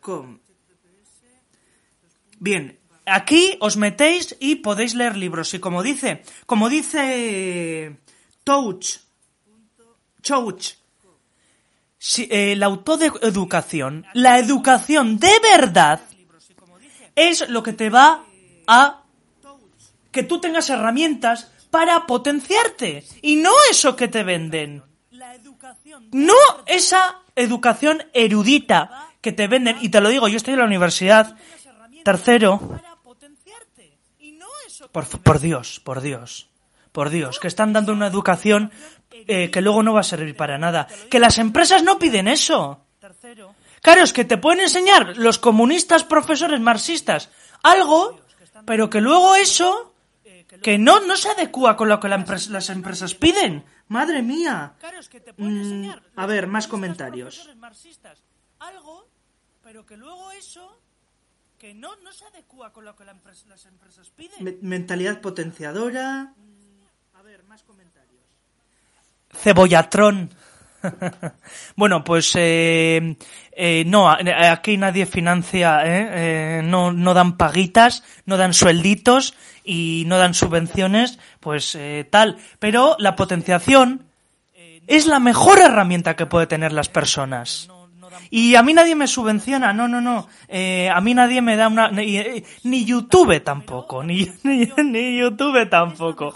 [SPEAKER 1] com. Bien, aquí os metéis y podéis leer libros. Y como dice, como dice Touch, Touch, eh, la autoeducación, la educación de verdad, es lo que te va a que tú tengas herramientas para potenciarte. Y no eso que te venden. No esa educación erudita que te venden, y te lo digo, yo estoy en la universidad, tercero, por, por Dios, por Dios, por Dios, que están dando una educación eh, que luego no va a servir para nada. Que las empresas no piden eso. Claro, es que te pueden enseñar los comunistas profesores marxistas algo, pero que luego eso que no, no se adecua con lo que la empresa- las empresas piden. Madre mía. Mm, a ver, más comentarios. Algo, pero que luego eso que no, no se adecua con lo que las empresas piden. mentalidad potenciadora. A ver, más comentarios. Cebollatrón. [LAUGHS] bueno, pues eh, eh, no, aquí nadie financia, ¿eh? Eh, no, no dan paguitas, no dan suelditos y no dan subvenciones, pues eh, tal. Pero la potenciación es la mejor herramienta que puede tener las personas. Y a mí nadie me subvenciona, no, no, no. Eh, a mí nadie me da una... Ni, eh, ni YouTube tampoco, ni, [LAUGHS] ni, ni YouTube tampoco.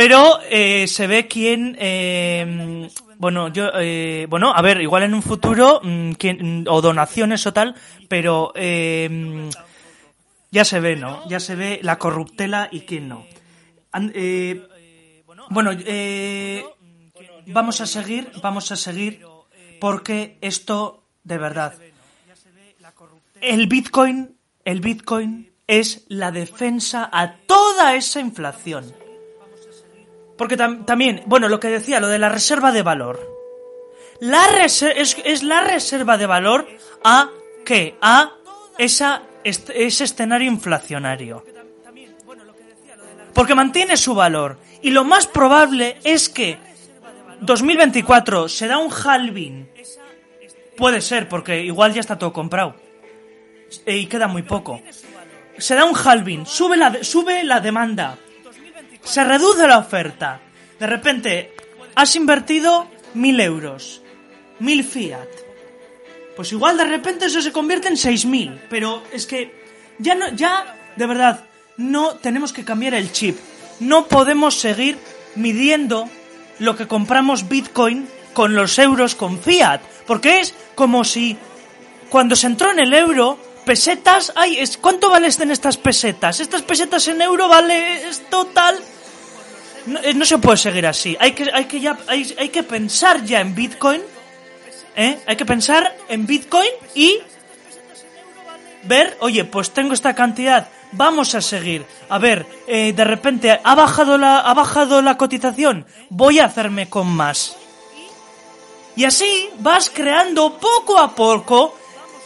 [SPEAKER 1] Pero eh, se ve quién... Eh, bueno, yo, eh, bueno, a ver, igual en un futuro, mm, quién- o donaciones o tal, pero eh, ya se ve, ¿no? Ya se ve la corruptela y quién no. An- eh, bueno, eh, vamos a seguir, vamos a seguir, porque esto, de verdad, el Bitcoin, el Bitcoin es la defensa a toda esa inflación. Porque tam- también, bueno, lo que decía, lo de la reserva de valor. La es, la reserva de valor a qué? A esa, ese escenario inflacionario. Porque mantiene su valor. Y lo más probable es que 2024 será un halving. Puede ser, porque igual ya está todo comprado. Eh, Y queda muy poco. Será un halving. Sube la, sube la demanda. Se reduce la oferta. De repente, has invertido mil euros. Mil fiat. Pues igual de repente eso se convierte en 6.000. Pero es que ya no, ya, de verdad, no tenemos que cambiar el chip. No podemos seguir midiendo lo que compramos Bitcoin con los euros con fiat. Porque es como si cuando se entró en el euro, pesetas, ay, ¿cuánto valen estas pesetas? Estas pesetas en euro vale es total. No, eh, no se puede seguir así. Hay que, hay que ya, hay, hay que pensar ya en Bitcoin. ¿eh? Hay que pensar en Bitcoin y ver, oye, pues tengo esta cantidad, vamos a seguir. A ver, eh, de repente ha bajado la, ha bajado la cotización, voy a hacerme con más. Y así vas creando poco a poco,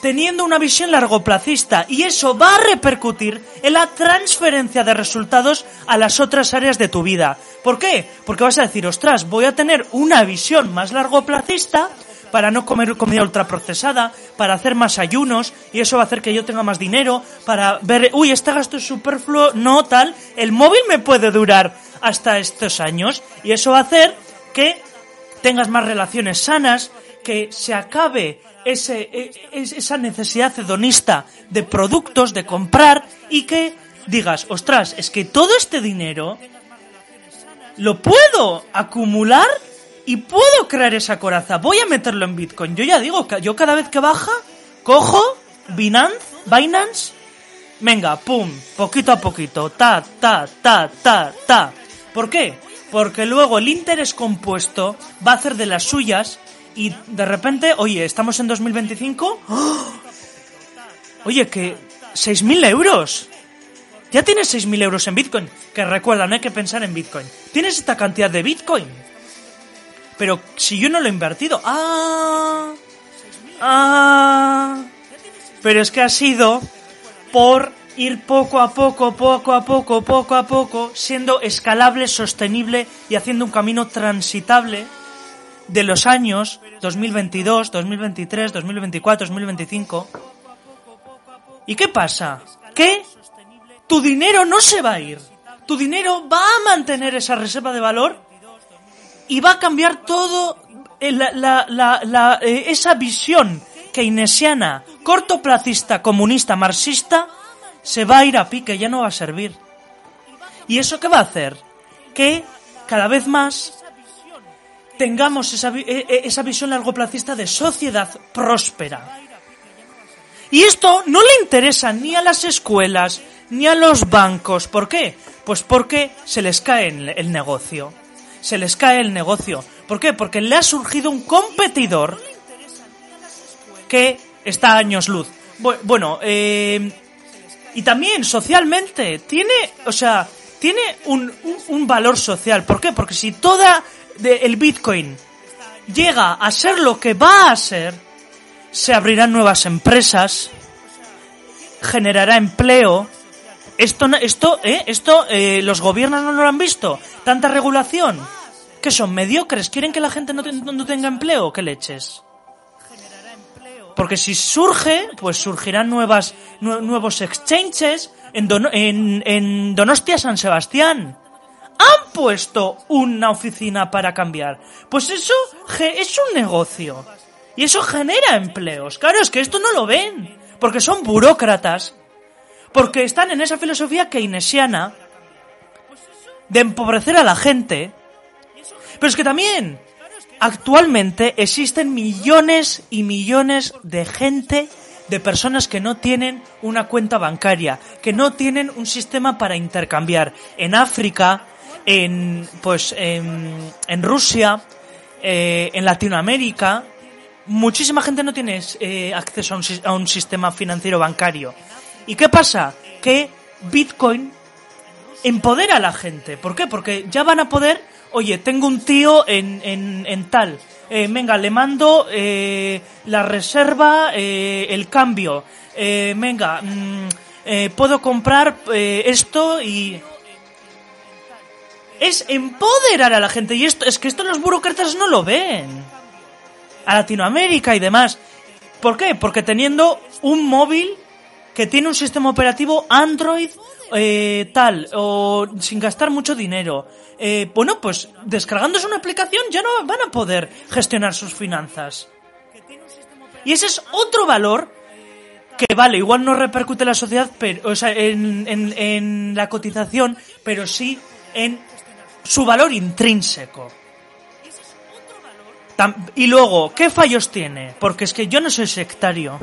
[SPEAKER 1] teniendo una visión largoplacista, y eso va a repercutir en la transferencia de resultados a las otras áreas de tu vida. ¿Por qué? Porque vas a decir, ostras, voy a tener una visión más largoplacista para no comer comida ultraprocesada, para hacer más ayunos, y eso va a hacer que yo tenga más dinero, para ver, uy, este gasto es superfluo, no tal, el móvil me puede durar hasta estos años, y eso va a hacer que tengas más relaciones sanas, que se acabe ese, e- es- esa necesidad hedonista de productos, de comprar, y que digas, ostras, es que todo este dinero lo puedo acumular y puedo crear esa coraza. Voy a meterlo en Bitcoin. Yo ya digo, yo cada vez que baja, cojo Binance, Binance, venga, pum, poquito a poquito, ta, ta, ta, ta, ta. ¿Por qué? Porque luego el interés compuesto va a hacer de las suyas y de repente, oye, estamos en 2025. ¡oh! Oye, que 6.000 euros. Ya tienes 6.000 euros en Bitcoin. Que recuerda, no hay que pensar en Bitcoin. Tienes esta cantidad de Bitcoin. Pero si yo no lo he invertido. Ah. Ah. Pero es que ha sido por ir poco a poco, poco a poco, poco a poco, siendo escalable, sostenible y haciendo un camino transitable de los años 2022, 2023, 2024, 2025. ¿Y qué pasa? Que tu dinero no se va a ir. Tu dinero va a mantener esa reserva de valor y va a cambiar todo eh, la, eh, esa visión keynesiana, cortoplacista, comunista, marxista, se va a ir a pique, ya no va a servir. ¿Y eso qué va a hacer? Que cada vez más tengamos esa, eh, eh, esa visión largoplacista de sociedad próspera. Y esto no le interesa ni a las escuelas ni a los bancos. ¿Por qué? Pues porque se les cae el, negocio. Se les cae el negocio. ¿Por qué? Porque le ha surgido un competidor que está a años luz. Bu- Bueno, eh, y también socialmente tiene, o sea, tiene un, un- un valor social. ¿Por qué? Porque si toda de- el Bitcoin llega a ser lo que va a ser, se abrirán nuevas empresas, generará empleo. Esto, esto, ¿eh? Esto, eh, los gobiernos no lo han visto. Tanta regulación. ¿Qué son? ¿Mediocres? ¿Quieren que la gente no, te- no tenga empleo? ¿Qué leches? Porque si surge, pues surgirán nuevas, nue- nuevos exchanges en, en, en Donostia San Sebastián. Han puesto una oficina para cambiar. Pues eso es un negocio. Y eso genera empleos. Claro, es que esto no lo ven. Porque son burócratas. Porque están en esa filosofía keynesiana de empobrecer a la gente. Pero es que también, actualmente existen millones y millones de gente, de personas que no tienen una cuenta bancaria, que no tienen un sistema para intercambiar. En África, en, pues, en, en Rusia, eh, en Latinoamérica, muchísima gente no tiene eh, acceso a un, a un sistema financiero bancario. ¿Y qué pasa? Que Bitcoin empodera a la gente. ¿Por qué? Porque ya van a poder, oye, tengo un tío en, en, en tal. Eh, venga, le mando eh, la reserva, el cambio. Venga, mm, puedo comprar esto y... Es empoderar a la gente. Y esto es que esto los burócratas no lo ven. A Latinoamérica y demás. ¿Por qué? Porque teniendo un móvil que tiene un sistema operativo Android eh, tal, o sin gastar mucho dinero. Eh, bueno, pues descargándose una aplicación ya no van a poder gestionar sus finanzas. Y ese es otro valor que vale, igual no repercute en la sociedad, pero, o sea, en, en- en la cotización, pero sí en su valor intrínseco. Y luego, ¿qué fallos tiene? Porque es que yo no soy sectario.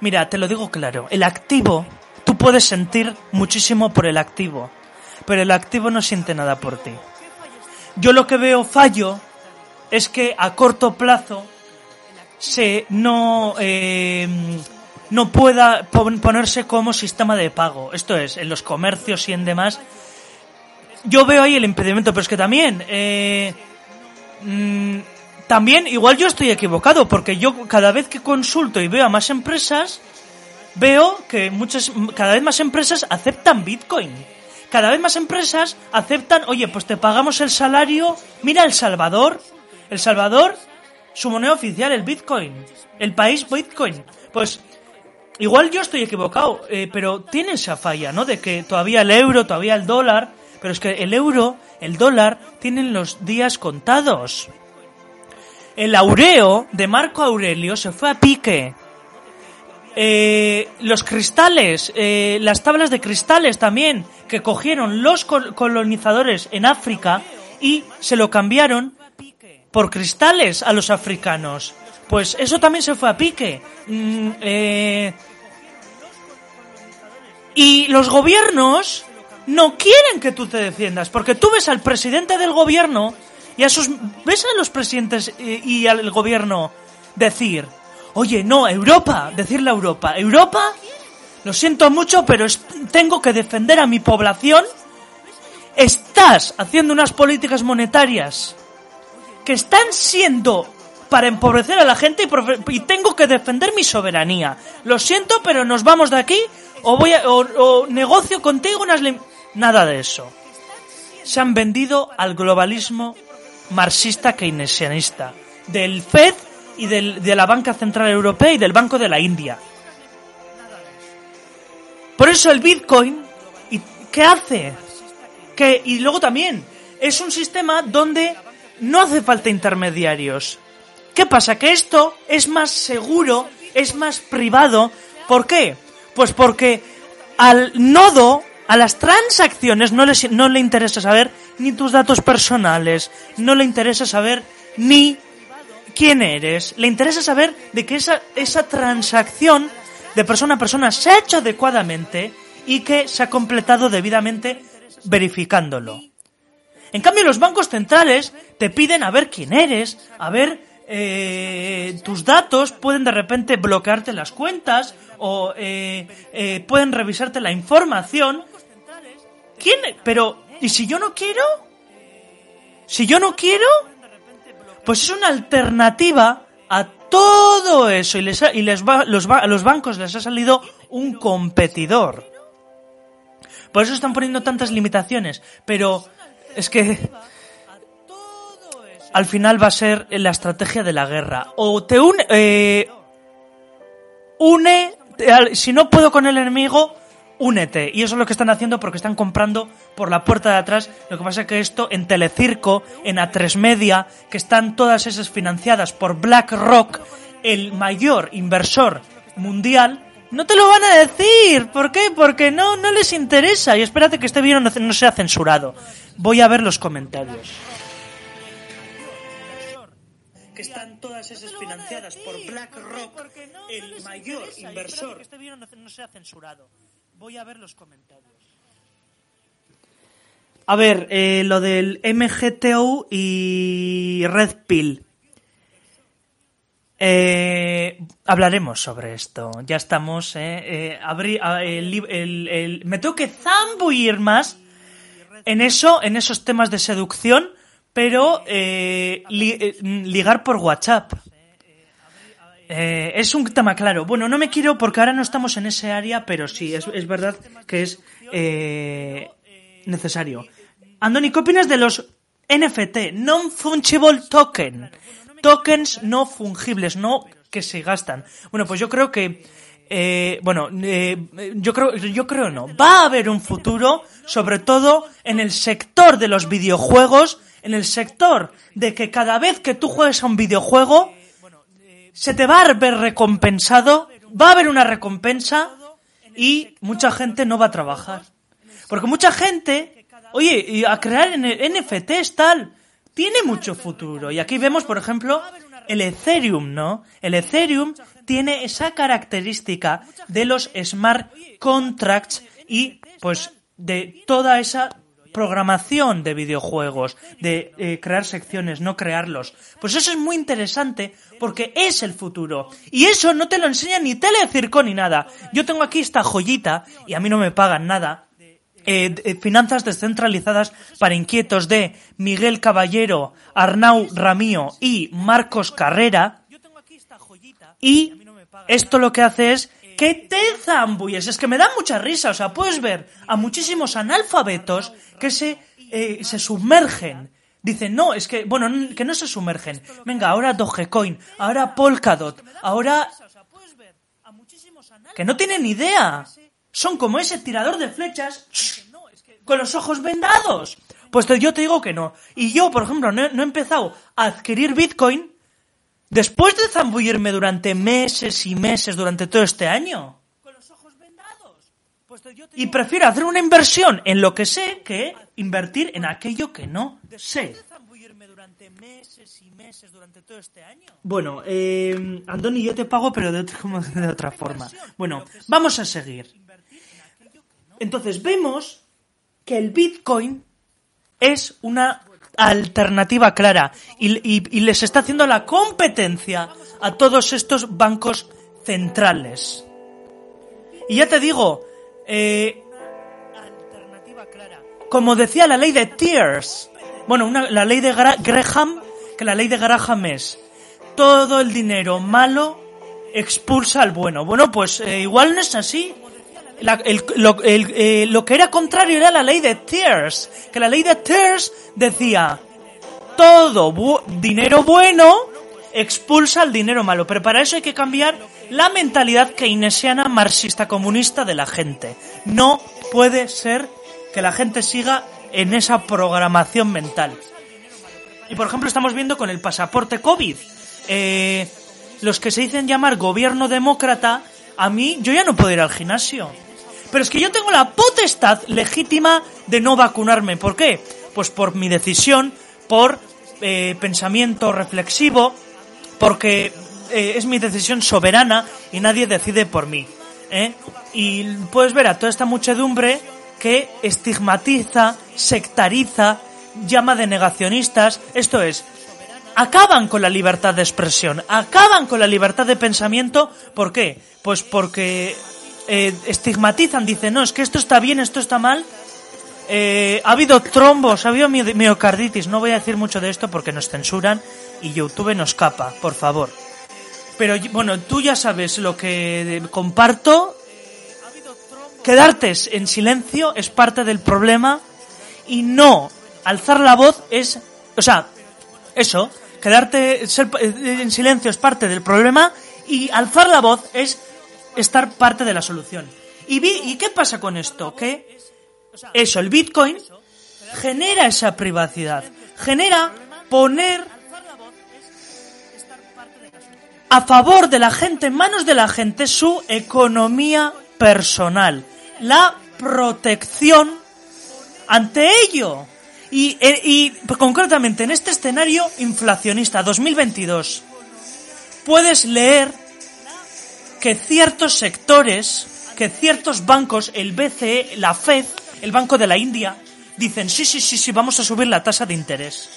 [SPEAKER 1] Mira, te lo digo claro, el activo, tú puedes sentir muchísimo por el activo, pero el activo no siente nada por ti. Yo lo que veo fallo es que a corto plazo se no eh, no pueda pon- ponerse como sistema de pago. Esto es, en los comercios y en demás. Yo veo ahí el impedimento, pero es que también eh, mm, también igual yo estoy equivocado porque yo cada vez que consulto y veo a más empresas veo que muchas cada vez más empresas aceptan Bitcoin. Cada vez más empresas aceptan, oye, pues te pagamos el salario. Mira El Salvador, El Salvador, su moneda oficial, el Bitcoin, el país Bitcoin. Pues igual yo estoy equivocado, eh, pero tiene esa falla, ¿no? De que todavía el euro, todavía el dólar, pero es que el euro, el dólar, tienen los días contados. El aureo de Marco Aurelio se fue a pique. Eh, los cristales, eh, las tablas de cristales también, que cogieron los col- colonizadores en África y se lo cambiaron por cristales a los africanos. Pues eso también se fue a pique. Mm, eh, y los gobiernos no quieren que tú te defiendas, porque tú ves al presidente del gobierno y a sus ves a los presidentes eh, y al gobierno decir, oye, no, Europa, decirle a Europa, Europa, lo siento mucho, pero tengo que defender a mi población. Estás haciendo unas políticas monetarias que están siendo para empobrecer a la gente y, y tengo que defender mi soberanía. Lo siento, pero nos vamos de aquí o voy a, o, negocio contigo unas nada de eso. Se han vendido al globalismo marxista keynesianista del Fed y de la Banca Central Europea y del Banco de la India. Por eso el Bitcoin, ¿y ¿qué hace? Que, y luego también, es un sistema donde no hace falta intermediarios. ¿Qué pasa? Que esto es más seguro, es más privado. ¿Por qué? Pues porque al nodo, a las transacciones, no, les, no le interesa saber ni tus datos personales, no le interesa saber ni quién eres. Le interesa saber de que esa, esa transacción de persona a persona se ha hecho adecuadamente y que se ha completado debidamente verificándolo. En cambio, los bancos centrales te piden a ver quién eres, a ver eh, tus datos, pueden de repente bloquearte las cuentas o eh, eh, pueden revisarte la información. ¿Quién? Pero, ¿y si yo no quiero? Si yo no quiero, pues es una alternativa a todo eso y les, ha- y les va, los, a los bancos les ha salido un competidor. Por eso están poniendo tantas limitaciones. Pero es que al final va a ser la estrategia de la guerra. O te une, eh, une, si no puedo con el enemigo, únete. Y eso es lo que están haciendo porque están comprando por la puerta de atrás. Lo que pasa es que esto en Telecirco, en A3 Media, que están todas esas financiadas por BlackRock, el mayor inversor mundial, no te lo van a decir. ¿Por qué? Porque no, no les interesa. Y espérate que este vídeo no, no sea censurado. Voy a ver los comentarios. Que están todas esas financiadas por BlackRock, el mayor inversor. Que este vídeo no sea censurado. Voy a ver los comentarios. A ver, eh, lo del MGTO y Red Pill. Eh, hablaremos sobre esto. Ya estamos. Eh, eh el, el, el, me tengo que zambuir más en eso, en esos temas de seducción, pero eh, li, eh, ligar por WhatsApp. Eh, es un tema claro. Bueno, no me quiero porque ahora no estamos en ese área, pero sí, es, es verdad que es eh, necesario. Andoni, ¿qué opinas de los NFT, Non-Fungible Token? Tokens no fungibles, no que se gastan. Bueno, pues yo creo que eh, bueno, eh, yo creo, yo creo no. Va a haber un futuro, sobre todo en el sector de los videojuegos, en el sector de que cada vez que tú juegues a un videojuego, se te va a ver recompensado, va a haber una recompensa y mucha gente no va a trabajar. Porque mucha gente, oye, y a crear NFTs tal, tiene mucho futuro. Y aquí vemos, por ejemplo, el Ethereum, ¿no? El Ethereum tiene esa característica de los smart contracts y, pues, de toda esa programación de videojuegos, de eh, crear secciones, no crearlos. Pues eso es muy interesante porque es el futuro. Y eso no te lo enseña ni Telecirco ni nada. Yo tengo aquí esta joyita y a mí no me pagan nada. Eh, eh, finanzas descentralizadas para inquietos de Miguel Caballero, Arnau Ramío y Marcos Carrera. Y esto lo que hace es que te zambulles. Es que me da mucha risa. O sea, puedes ver a muchísimos analfabetos que se, eh, se sumergen. Dicen, no, es que, bueno, que no se sumergen. Venga, ahora Dogecoin, ahora Polkadot, ahora... Que no tienen idea. Son como ese tirador de flechas con los ojos vendados. Pues yo te digo que no. Y yo, por ejemplo, no he empezado a adquirir Bitcoin después de zambullirme durante meses y meses durante todo este año. Y prefiero hacer una inversión en lo que sé que invertir en aquello que no sé. Bueno, eh, Andoni, yo te pago, pero de otra, de otra forma. Bueno, vamos a seguir. Entonces vemos que el Bitcoin es una alternativa clara y, les está haciendo la competencia a todos estos bancos centrales. Y ya te digo, eh, como decía la ley de Tears, bueno, una, la ley de Gra Graham, que la ley de Graham es todo el dinero malo expulsa al bueno. Bueno, pues eh, igual no es así. El, el, eh, lo, que era contrario era la ley de Tears, que la ley de Tears decía todo dinero bueno expulsa al dinero malo, pero para eso hay que cambiar la mentalidad keynesiana marxista comunista de la gente. No puede ser que la gente siga en esa programación mental. Y por ejemplo estamos viendo con el pasaporte COVID. Eh, los que se dicen llamar gobierno demócrata, a mí yo ya no puedo ir al gimnasio. Pero es que yo tengo la potestad legítima de no vacunarme. ¿Por qué? Pues por mi decisión, por eh, pensamiento reflexivo, porque eh, es mi decisión soberana y nadie decide por mí. ¿eh? Y puedes ver a toda esta muchedumbre que estigmatiza, sectariza, llama de negacionistas. Esto es, acaban con la libertad de expresión, acaban con la libertad de pensamiento. ¿Por qué? Pues porque eh, estigmatizan, dicen, no, es que esto está bien, esto está mal. Eh, ha habido trombos, ha habido miocarditis. No voy a decir mucho de esto porque nos censuran y YouTube nos capa, por favor. Pero bueno, tú ya sabes lo que comparto. Quedarte en silencio es parte del problema y no alzar la voz es, o sea, eso, quedarte ser, en silencio es parte del problema y alzar la voz es estar parte de la solución. ¿Y, vi- ¿Y qué pasa con esto? Que eso, el Bitcoin genera esa privacidad, genera poner a favor de la gente, en manos de la gente, su economía personal, la protección ante ello. Y, eh, y concretamente en este escenario inflacionista 2022, puedes leer que ciertos sectores, que ciertos bancos, el BCE, la FED, el Banco de la India, dicen, sí, sí, sí, sí, vamos a subir la tasa de interés.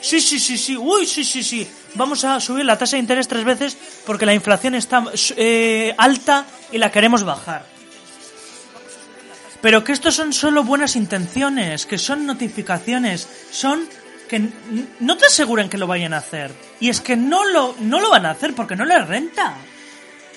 [SPEAKER 1] Sí, sí, sí, sí, uy, sí, sí, sí, vamos a subir la tasa de interés tres veces porque la inflación está eh, alta y la queremos bajar. Pero que estos son solo buenas intenciones, que son notificaciones, son que no te aseguran que lo vayan a hacer. Y es que no lo, no lo van a hacer porque no les renta.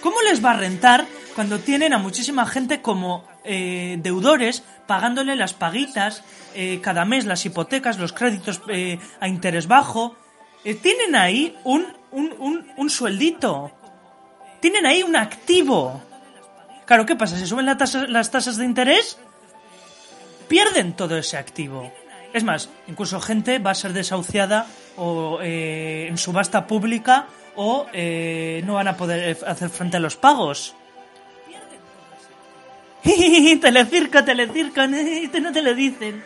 [SPEAKER 1] ¿Cómo les va a rentar cuando tienen a muchísima gente como eh, deudores pagándole las paguitas eh, cada mes, las hipotecas, los créditos eh, a interés bajo? Eh, tienen ahí un, un, un, un sueldito. Tienen ahí un activo. Claro, ¿qué pasa? Si suben las tasas de interés, pierden todo ese activo. Es más, incluso gente va a ser desahuciada o en subasta pública o eh, no van a poder hacer frente a los pagos. [LAUGHS] telecirco, telecirco, no te lo dicen.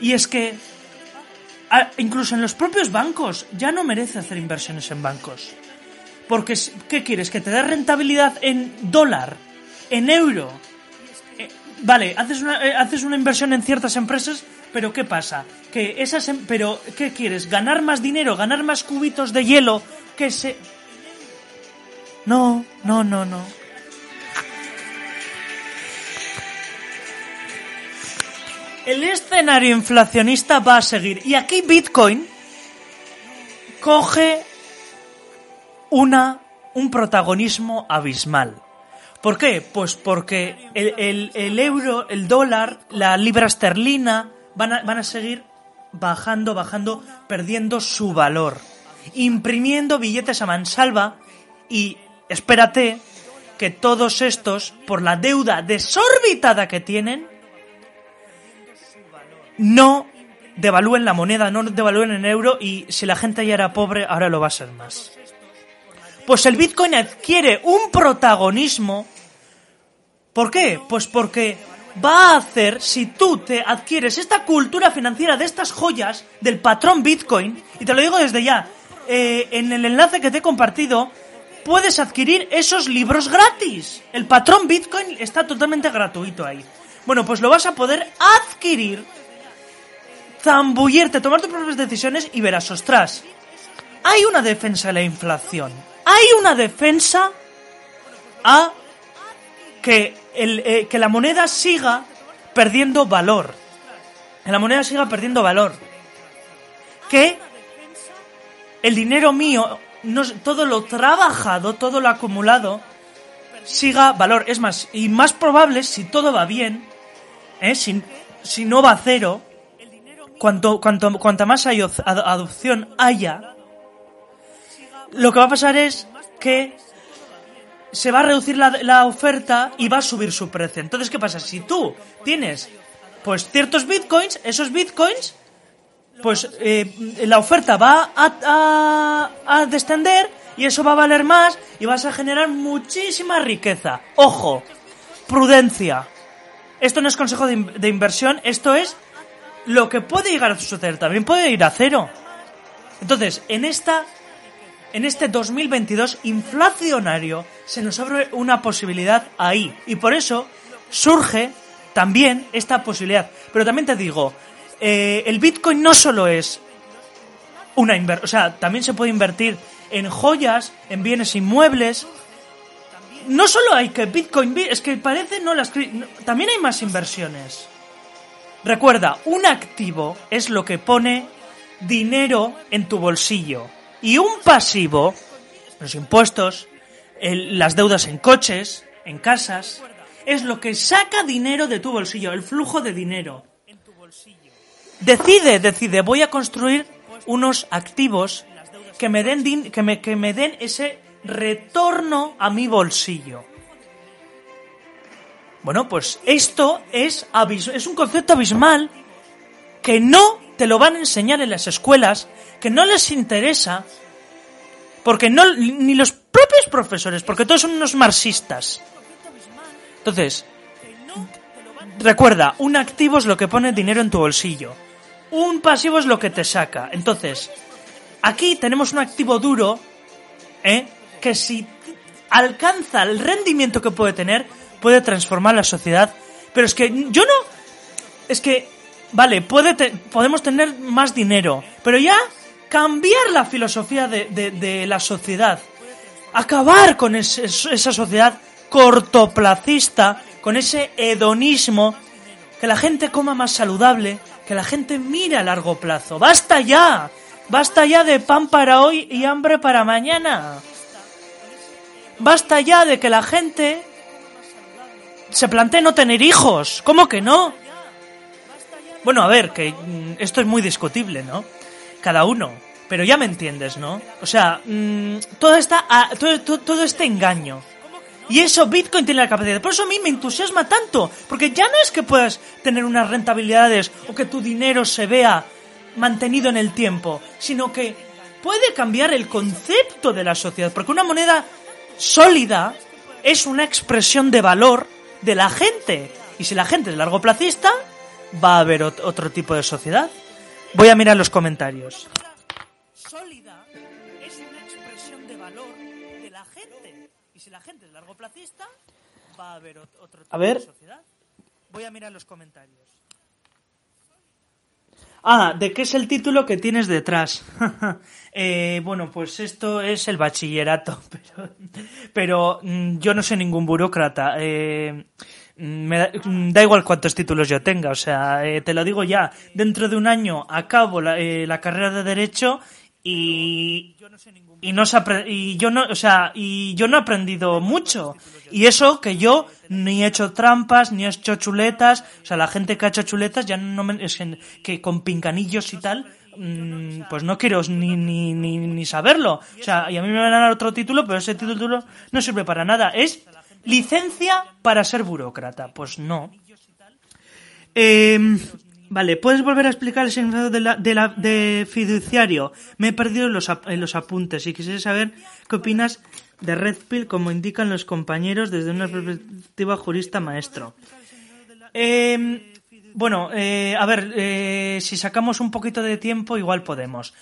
[SPEAKER 1] Y es que incluso en los propios bancos ya no merece hacer inversiones en bancos. Porque, ¿qué quieres? ¿Que te dé rentabilidad en dólar? ¿En euro? Eh, vale, haces una, eh, haces una inversión en ciertas empresas, pero ¿qué pasa? Que esas, em- pero ¿qué quieres? ¿Ganar más dinero? ¿Ganar más cubitos de hielo? Que se... No, no, no, no. El escenario inflacionista va a seguir. Y aquí Bitcoin coge una, un protagonismo abismal. ¿Por qué? Pues porque el, el- el euro, el dólar, la libra esterlina van a, van a seguir bajando, bajando, perdiendo su valor. Imprimiendo billetes a mansalva y espérate que todos estos, por la deuda desorbitada que tienen, no devalúen la moneda, no devalúen en euro y si la gente ya era pobre, ahora lo va a ser más. Pues el Bitcoin adquiere un protagonismo. ¿Por qué? Pues porque va a hacer, si tú te adquieres esta cultura financiera de estas joyas del patrón Bitcoin, y te lo digo desde ya, eh, en el enlace que te he compartido, puedes adquirir esos libros gratis. El patrón Bitcoin está totalmente gratuito ahí. Bueno, pues lo vas a poder adquirir, zambullirte, tomar tus propias decisiones y verás, ostras, hay una defensa de la inflación. Hay una defensa a que, eh, que la moneda siga perdiendo valor. Que la moneda siga perdiendo valor. Que el dinero mío, no, todo lo trabajado, todo lo acumulado, siga valor. Es más, y más probable, si todo va bien, ¿eh? si, no va a cero, cuanto, cuanto, cuanta más adopción haya, lo que va a pasar es que se va a reducir la, la oferta y va a subir su precio. Entonces, ¿qué pasa? Si tú tienes pues ciertos bitcoins, esos bitcoins, pues eh, la oferta va a, a, descender y eso va a valer más y vas a generar muchísima riqueza. Ojo, prudencia. Esto no es consejo de, de inversión, esto es lo que puede llegar a suceder. También puede ir a cero. Entonces, en esta en este 2022 inflacionario se nos abre una posibilidad ahí. Y por eso surge también esta posibilidad. Pero también te digo, eh, el Bitcoin no solo es una inversión, o sea, también se puede invertir en joyas, en bienes inmuebles. No solo hay que Bitcoin, bi- es que parece no las también hay más inversiones. Recuerda, un activo es lo que pone dinero en tu bolsillo. Y un pasivo, los impuestos, las deudas en coches, en casas, es lo que saca dinero de tu bolsillo, el flujo de dinero. Decide, decide, voy a construir unos activos que me den, din- que me, que me den ese retorno a mi bolsillo. Bueno, pues esto es, es un concepto abismal que no te lo van a enseñar en las escuelas, que no les interesa, porque no, ni los propios profesores, porque todos son unos marxistas. Entonces, recuerda, un activo es lo que pone dinero en tu bolsillo, un pasivo es lo que te saca. Entonces, aquí tenemos un activo duro, ¿eh? que si alcanza el rendimiento que puede tener, puede transformar la sociedad. Pero es que yo no... Es que, vale, puede podemos tener más dinero, pero ya cambiar la filosofía de, de, la sociedad, acabar con esa sociedad cortoplacista, con ese hedonismo, que la gente coma más saludable, que la gente mire a largo plazo. ¡Basta ya! ¡Basta ya de pan para hoy y hambre para mañana! Basta ya de que la gente se plantee no tener hijos. ¿Cómo que no? Bueno, a ver, que mm, esto es muy discutible, ¿no? Cada uno. Pero ya me entiendes, ¿no? O sea, mm, todo, está, todo, todo, este engaño. Y eso Bitcoin tiene la capacidad. Por eso a mí me entusiasma tanto. Porque ya no es que puedas tener unas rentabilidades o que tu dinero se vea mantenido en el tiempo, sino que puede cambiar el concepto de la sociedad. Porque una moneda sólida es una expresión de valor de la gente. Y si la gente es largo placista, va a haber otro tipo de sociedad. Voy a mirar los comentarios. Sólida es una expresión de valor de la gente. Y si la gente es largo placista, va a haber otro tipo de sociedad. Voy a mirar los comentarios. Ah, ¿de qué es el título que tienes detrás? [LAUGHS] Eh, bueno, pues esto es el bachillerato, [LAUGHS] pero, pero mm, yo no soy ningún burócrata. Eh, me da, igual cuántos títulos yo tenga, o sea, eh, te lo digo ya, dentro de un año acabo la, la carrera de Derecho y, y no y yo no o sea y yo no he aprendido mucho. Y eso que yo ni he hecho trampas ni he hecho chuletas o sea la gente que ha hecho chuletas ya no me, es que, con pincanillos y tal mm, pues no quiero ni, ni, ni, ni saberlo. O sea y a mí me van a dar otro título pero ese título no sirve para nada. Es licencia para ser burócrata pues no eh, Vale, ¿puedes volver a explicar el significado de, la, de, fiduciario? Me he perdido los apuntes y quisiera saber qué opinas de Red Pill como indican los compañeros desde una perspectiva jurista maestro. Em, bueno, eh, a ver, eh, si sacamos un poquito de tiempo igual podemos.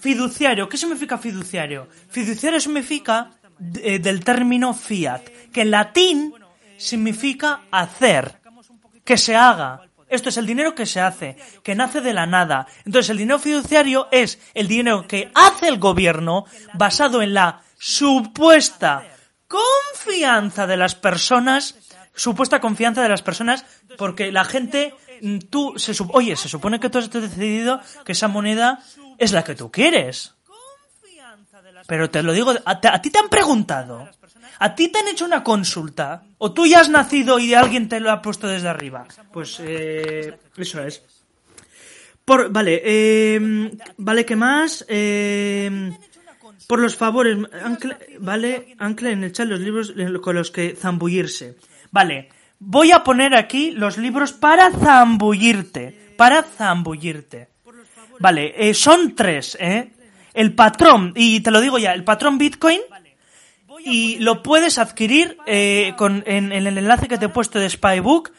[SPEAKER 1] Fiduciario, ¿qué significa fiduciario? Fiduciario significa eh, del término fiat, que en latín significa hacer, que se haga. Esto es el dinero que se hace, que nace de la nada. Entonces el dinero fiduciario es el dinero que hace el gobierno basado en la supuesta confianza de las personas, supuesta confianza de las personas, porque la gente, mm, tú, se, oye, se supone que tú has decidido que esa moneda es la que tú quieres. Pero te lo digo, a ti te han preguntado. ¿A ti te han hecho una consulta? ¿O tú ya has nacido y alguien te lo ha puesto desde arriba? Pues eh, eso es. Por, vale, eh, vale, ¿qué más? Eh, por los favores, vale, ancla en el chat los libros con los que zambullirse. Vale, voy a poner aquí los libros para zambullirte, para zambullirte. Vale, eh, son tres, ¿eh? El patrón, y te lo digo ya, el patrón Bitcoin, y lo puedes adquirir eh, con, en, el enlace que te he puesto de Spybook,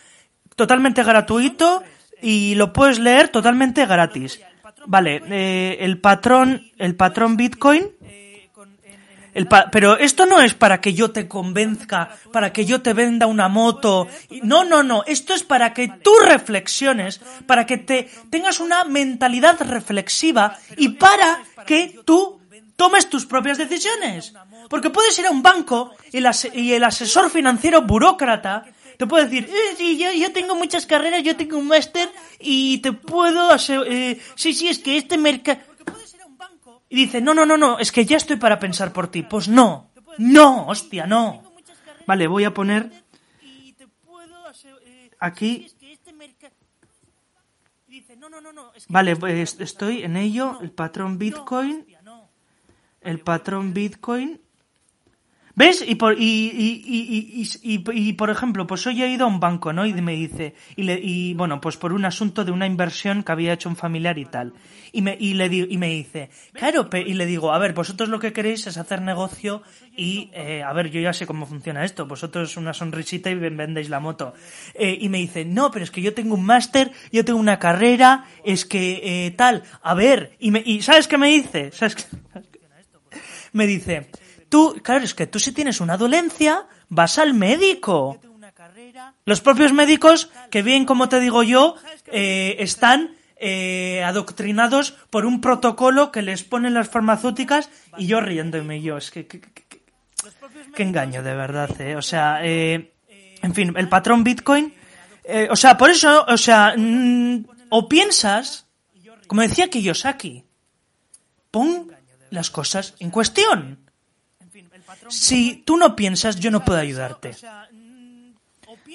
[SPEAKER 1] totalmente gratuito y lo puedes leer totalmente gratis. Vale, eh, el patrón, el patrón Bitcoin. El pero esto no es para que yo te convenzca, para que yo te venda una moto. No, no, no. Esto es para que tú reflexiones, para que te tengas una mentalidad reflexiva y para que tú tomes tus propias decisiones. Porque puedes ir a un banco y el, asesor financiero burócrata te puede decir, eh, sí, yo, yo, tengo muchas carreras, yo tengo un máster y te puedo hacer, eh, sí, sí, es que este mercado... Y dice, no, no, no, no, es que ya estoy para pensar por ti. Pues no, no, hostia, no. Vale, voy a poner aquí... Vale, pues estoy en ello, el patrón Bitcoin, el patrón Bitcoin ¿Ves? Y por, y, y, y, y, y, por ejemplo, pues hoy he ido a un banco, ¿no? Y me dice, y, le, y bueno, pues por un asunto de una inversión que había hecho un familiar y tal. Y me, y le y me dice, claro, y le digo, a ver, vosotros lo que queréis es hacer negocio y, eh, a ver, yo ya sé cómo funciona esto, vosotros una sonrisita y vendéis la moto. Eh, y me dice, no, pero es que yo tengo un máster, yo tengo una carrera, es que eh, tal, a ver, y, me, y ¿sabes qué me dice? ¿Sabes qué? [LAUGHS] Me dice, claro, es que tú si tienes una dolencia, vas al médico. Los propios médicos, que bien, como te digo yo, eh, están eh, adoctrinados por un protocolo que les ponen las farmacéuticas y yo riéndome yo. Es que, qué engaño, de verdad, eh. O sea, eh, en fin, el patrón Bitcoin, eh, o sea, por eso, o sea, mm, o piensas, como decía Kiyosaki, pon las cosas en cuestión. Si tú no piensas, yo no puedo ayudarte.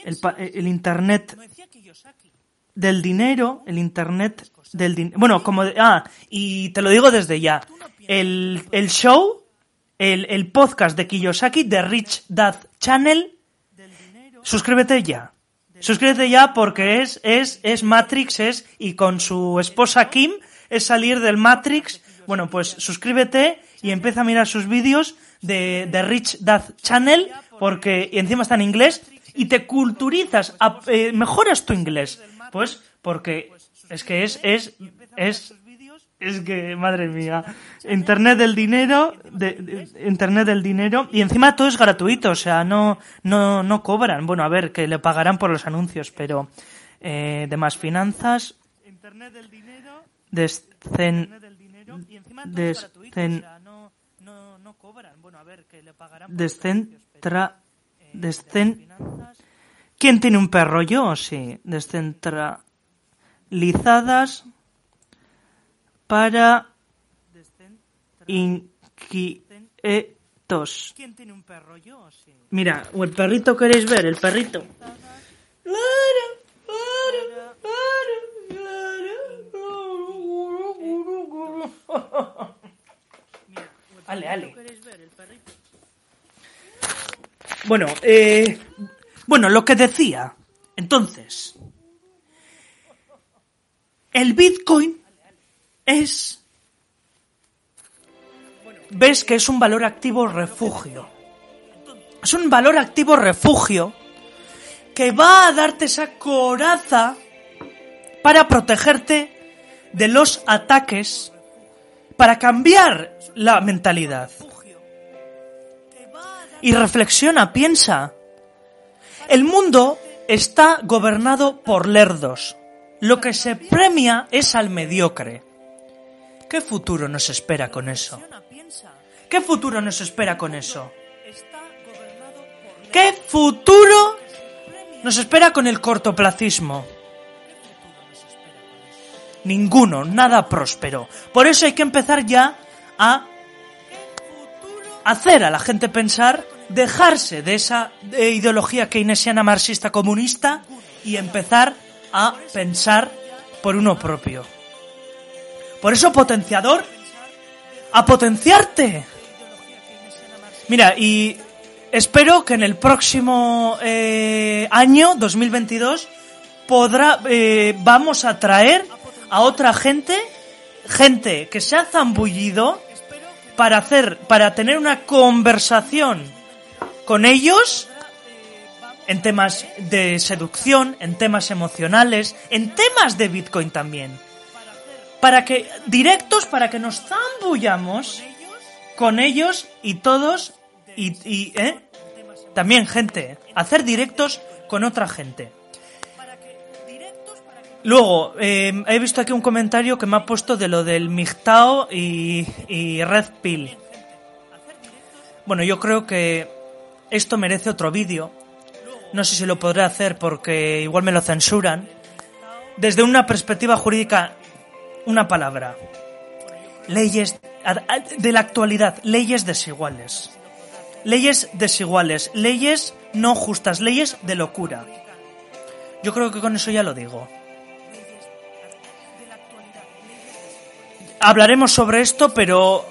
[SPEAKER 1] El, el Internet del dinero, el Internet del dinero. Bueno, como. ah, y te lo digo desde ya. El, el show, el, el podcast de Kiyosaki, de Rich Dad Channel, suscríbete ya. Suscríbete ya porque es, es, es Matrix, es, y con su esposa Kim, es salir del Matrix. Bueno, pues suscríbete y empieza a mirar sus vídeos de, de Rich Dad Channel, porque y encima está en inglés, y te culturizas, eh, mejoras tu inglés. Pues porque es que es, es, es, es que, madre mía, Internet del dinero, de, Internet del dinero, y encima todo es gratuito, o sea, no, no, no cobran. Bueno, a ver, que le pagarán por los anuncios, pero eh, de más finanzas, Internet del dinero, descen, descen, Descentra... Descen... ¿Quién tiene un perro? Yo, sí. Descentralizadas para inquietos. ¿Quién tiene un perro? Yo, sí. Mira, o el perrito queréis ver, el perrito. Ale, ale. Bueno, eh, bueno, lo que decía. Entonces, el Bitcoin es... Ves que es un valor activo refugio. Es un valor activo refugio que va a darte esa coraza para protegerte de los ataques, para cambiar la mentalidad y reflexiona, piensa. El mundo está gobernado por lerdos. Lo que se premia es al mediocre. ¿Qué futuro nos espera con eso? ¿Qué futuro nos espera con eso? ¿Qué futuro nos espera con el cortoplacismo? Ninguno, nada próspero. Por eso hay que empezar ya a hacer a la gente pensar, dejarse de esa ideología keynesiana marxista comunista y empezar a pensar por uno propio. Por eso potenciador, a potenciarte. Mira, y espero que en el próximo eh, año, 2022, podrá, eh, vamos a traer a otra gente, gente que se ha zambullido para hacer, para tener una conversación con ellos en temas de seducción, en temas emocionales, en temas de Bitcoin también. Para que, directos, para que nos zambullamos con ellos y todos, y, y ¿eh? también gente, hacer directos con otra gente. Luego, eh, he visto aquí un comentario que me ha puesto de lo del y, y Red Pill. Bueno, yo creo que esto merece otro vídeo. No sé si lo podré hacer porque igual me lo censuran. Desde una perspectiva jurídica, una palabra. Leyes de la actualidad, leyes desiguales. Leyes desiguales, leyes no justas, leyes de locura. Yo creo que con eso ya lo digo. Hablaremos sobre esto, pero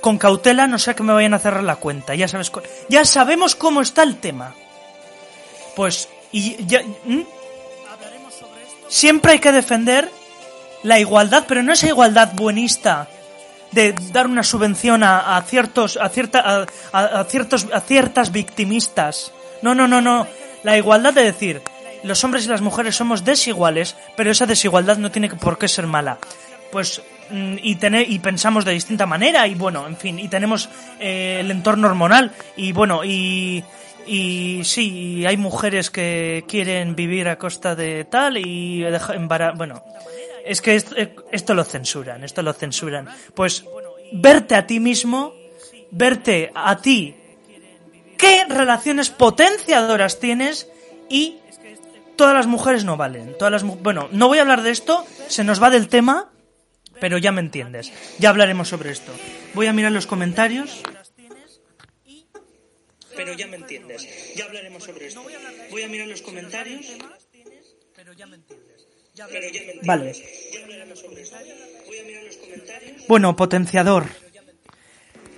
[SPEAKER 1] con cautela, no sea que me vayan a cerrar la cuenta. Ya sabes, ya sabemos cómo está el tema. Pues, y ya, siempre hay que defender la igualdad, pero no esa igualdad buenista de dar una subvención a, ciertos, a cierta, a, a- ciertos, a ciertas victimistas. No, no, no, no. La igualdad de decir, los hombres y las mujeres somos desiguales, pero esa desigualdad no tiene por qué ser mala. Pues mm, y tener y pensamos de distinta manera y bueno, en fin, y tenemos eh, el entorno hormonal y bueno y y sí, hay mujeres que quieren vivir a costa de tal y embara- bueno, es que esto, esto lo censuran, esto lo censuran. Pues verte a ti mismo, verte a ti, qué relaciones potenciadoras tienes y todas las mujeres no valen. Todas las bueno, no voy a hablar de esto, se nos va del tema, pero ya me entiendes. Ya hablaremos sobre esto. Voy a mirar los comentarios. Pero ya me entiendes. Ya hablaremos sobre esto. Voy a mirar los comentarios. Vale. Bueno, potenciador.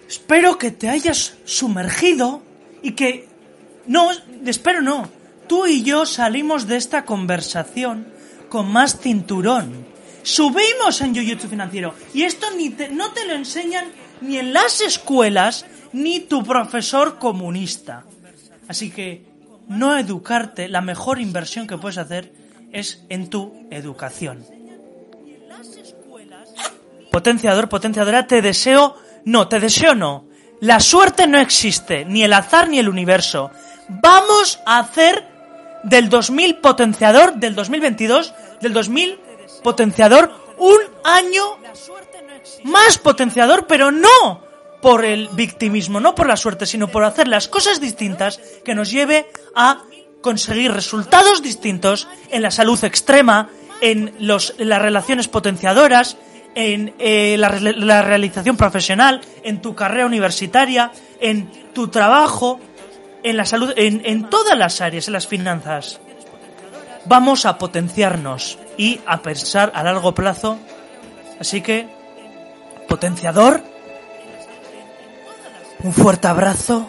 [SPEAKER 1] Espero que te hayas sumergido y que... No, espero no. Tú y yo salimos de esta conversación con más cinturón. Subimos en Jiu-Jitsu financiero. Y esto no te lo enseñan ni en las escuelas ni tu profesor comunista. Así que no educarte, la mejor inversión que puedes hacer es en tu educación. Potenciador, potenciadora, te deseo, no, te deseo no. La suerte no existe, ni el azar ni el universo. Vamos a hacer del 2000 potenciador, del 2022, del 2000 potenciador, un año más potenciador, pero no por el victimismo, no por la suerte, sino por hacer las cosas distintas que nos lleve a conseguir resultados distintos en la salud extrema, en, los, en las relaciones potenciadoras, en eh, la, re- la realización profesional, en tu carrera universitaria, en tu trabajo, en la salud, en, en todas las áreas, en las finanzas. Vamos a potenciarnos y a pensar a largo plazo. Así que, potenciador, un fuerte abrazo.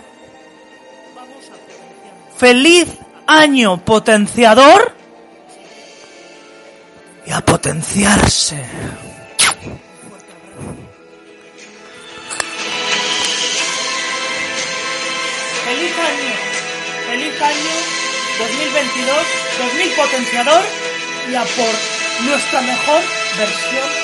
[SPEAKER 1] Feliz año potenciador y a potenciarse. Feliz año, feliz año 2022, 2000 potenciador y por nuestra mejor versión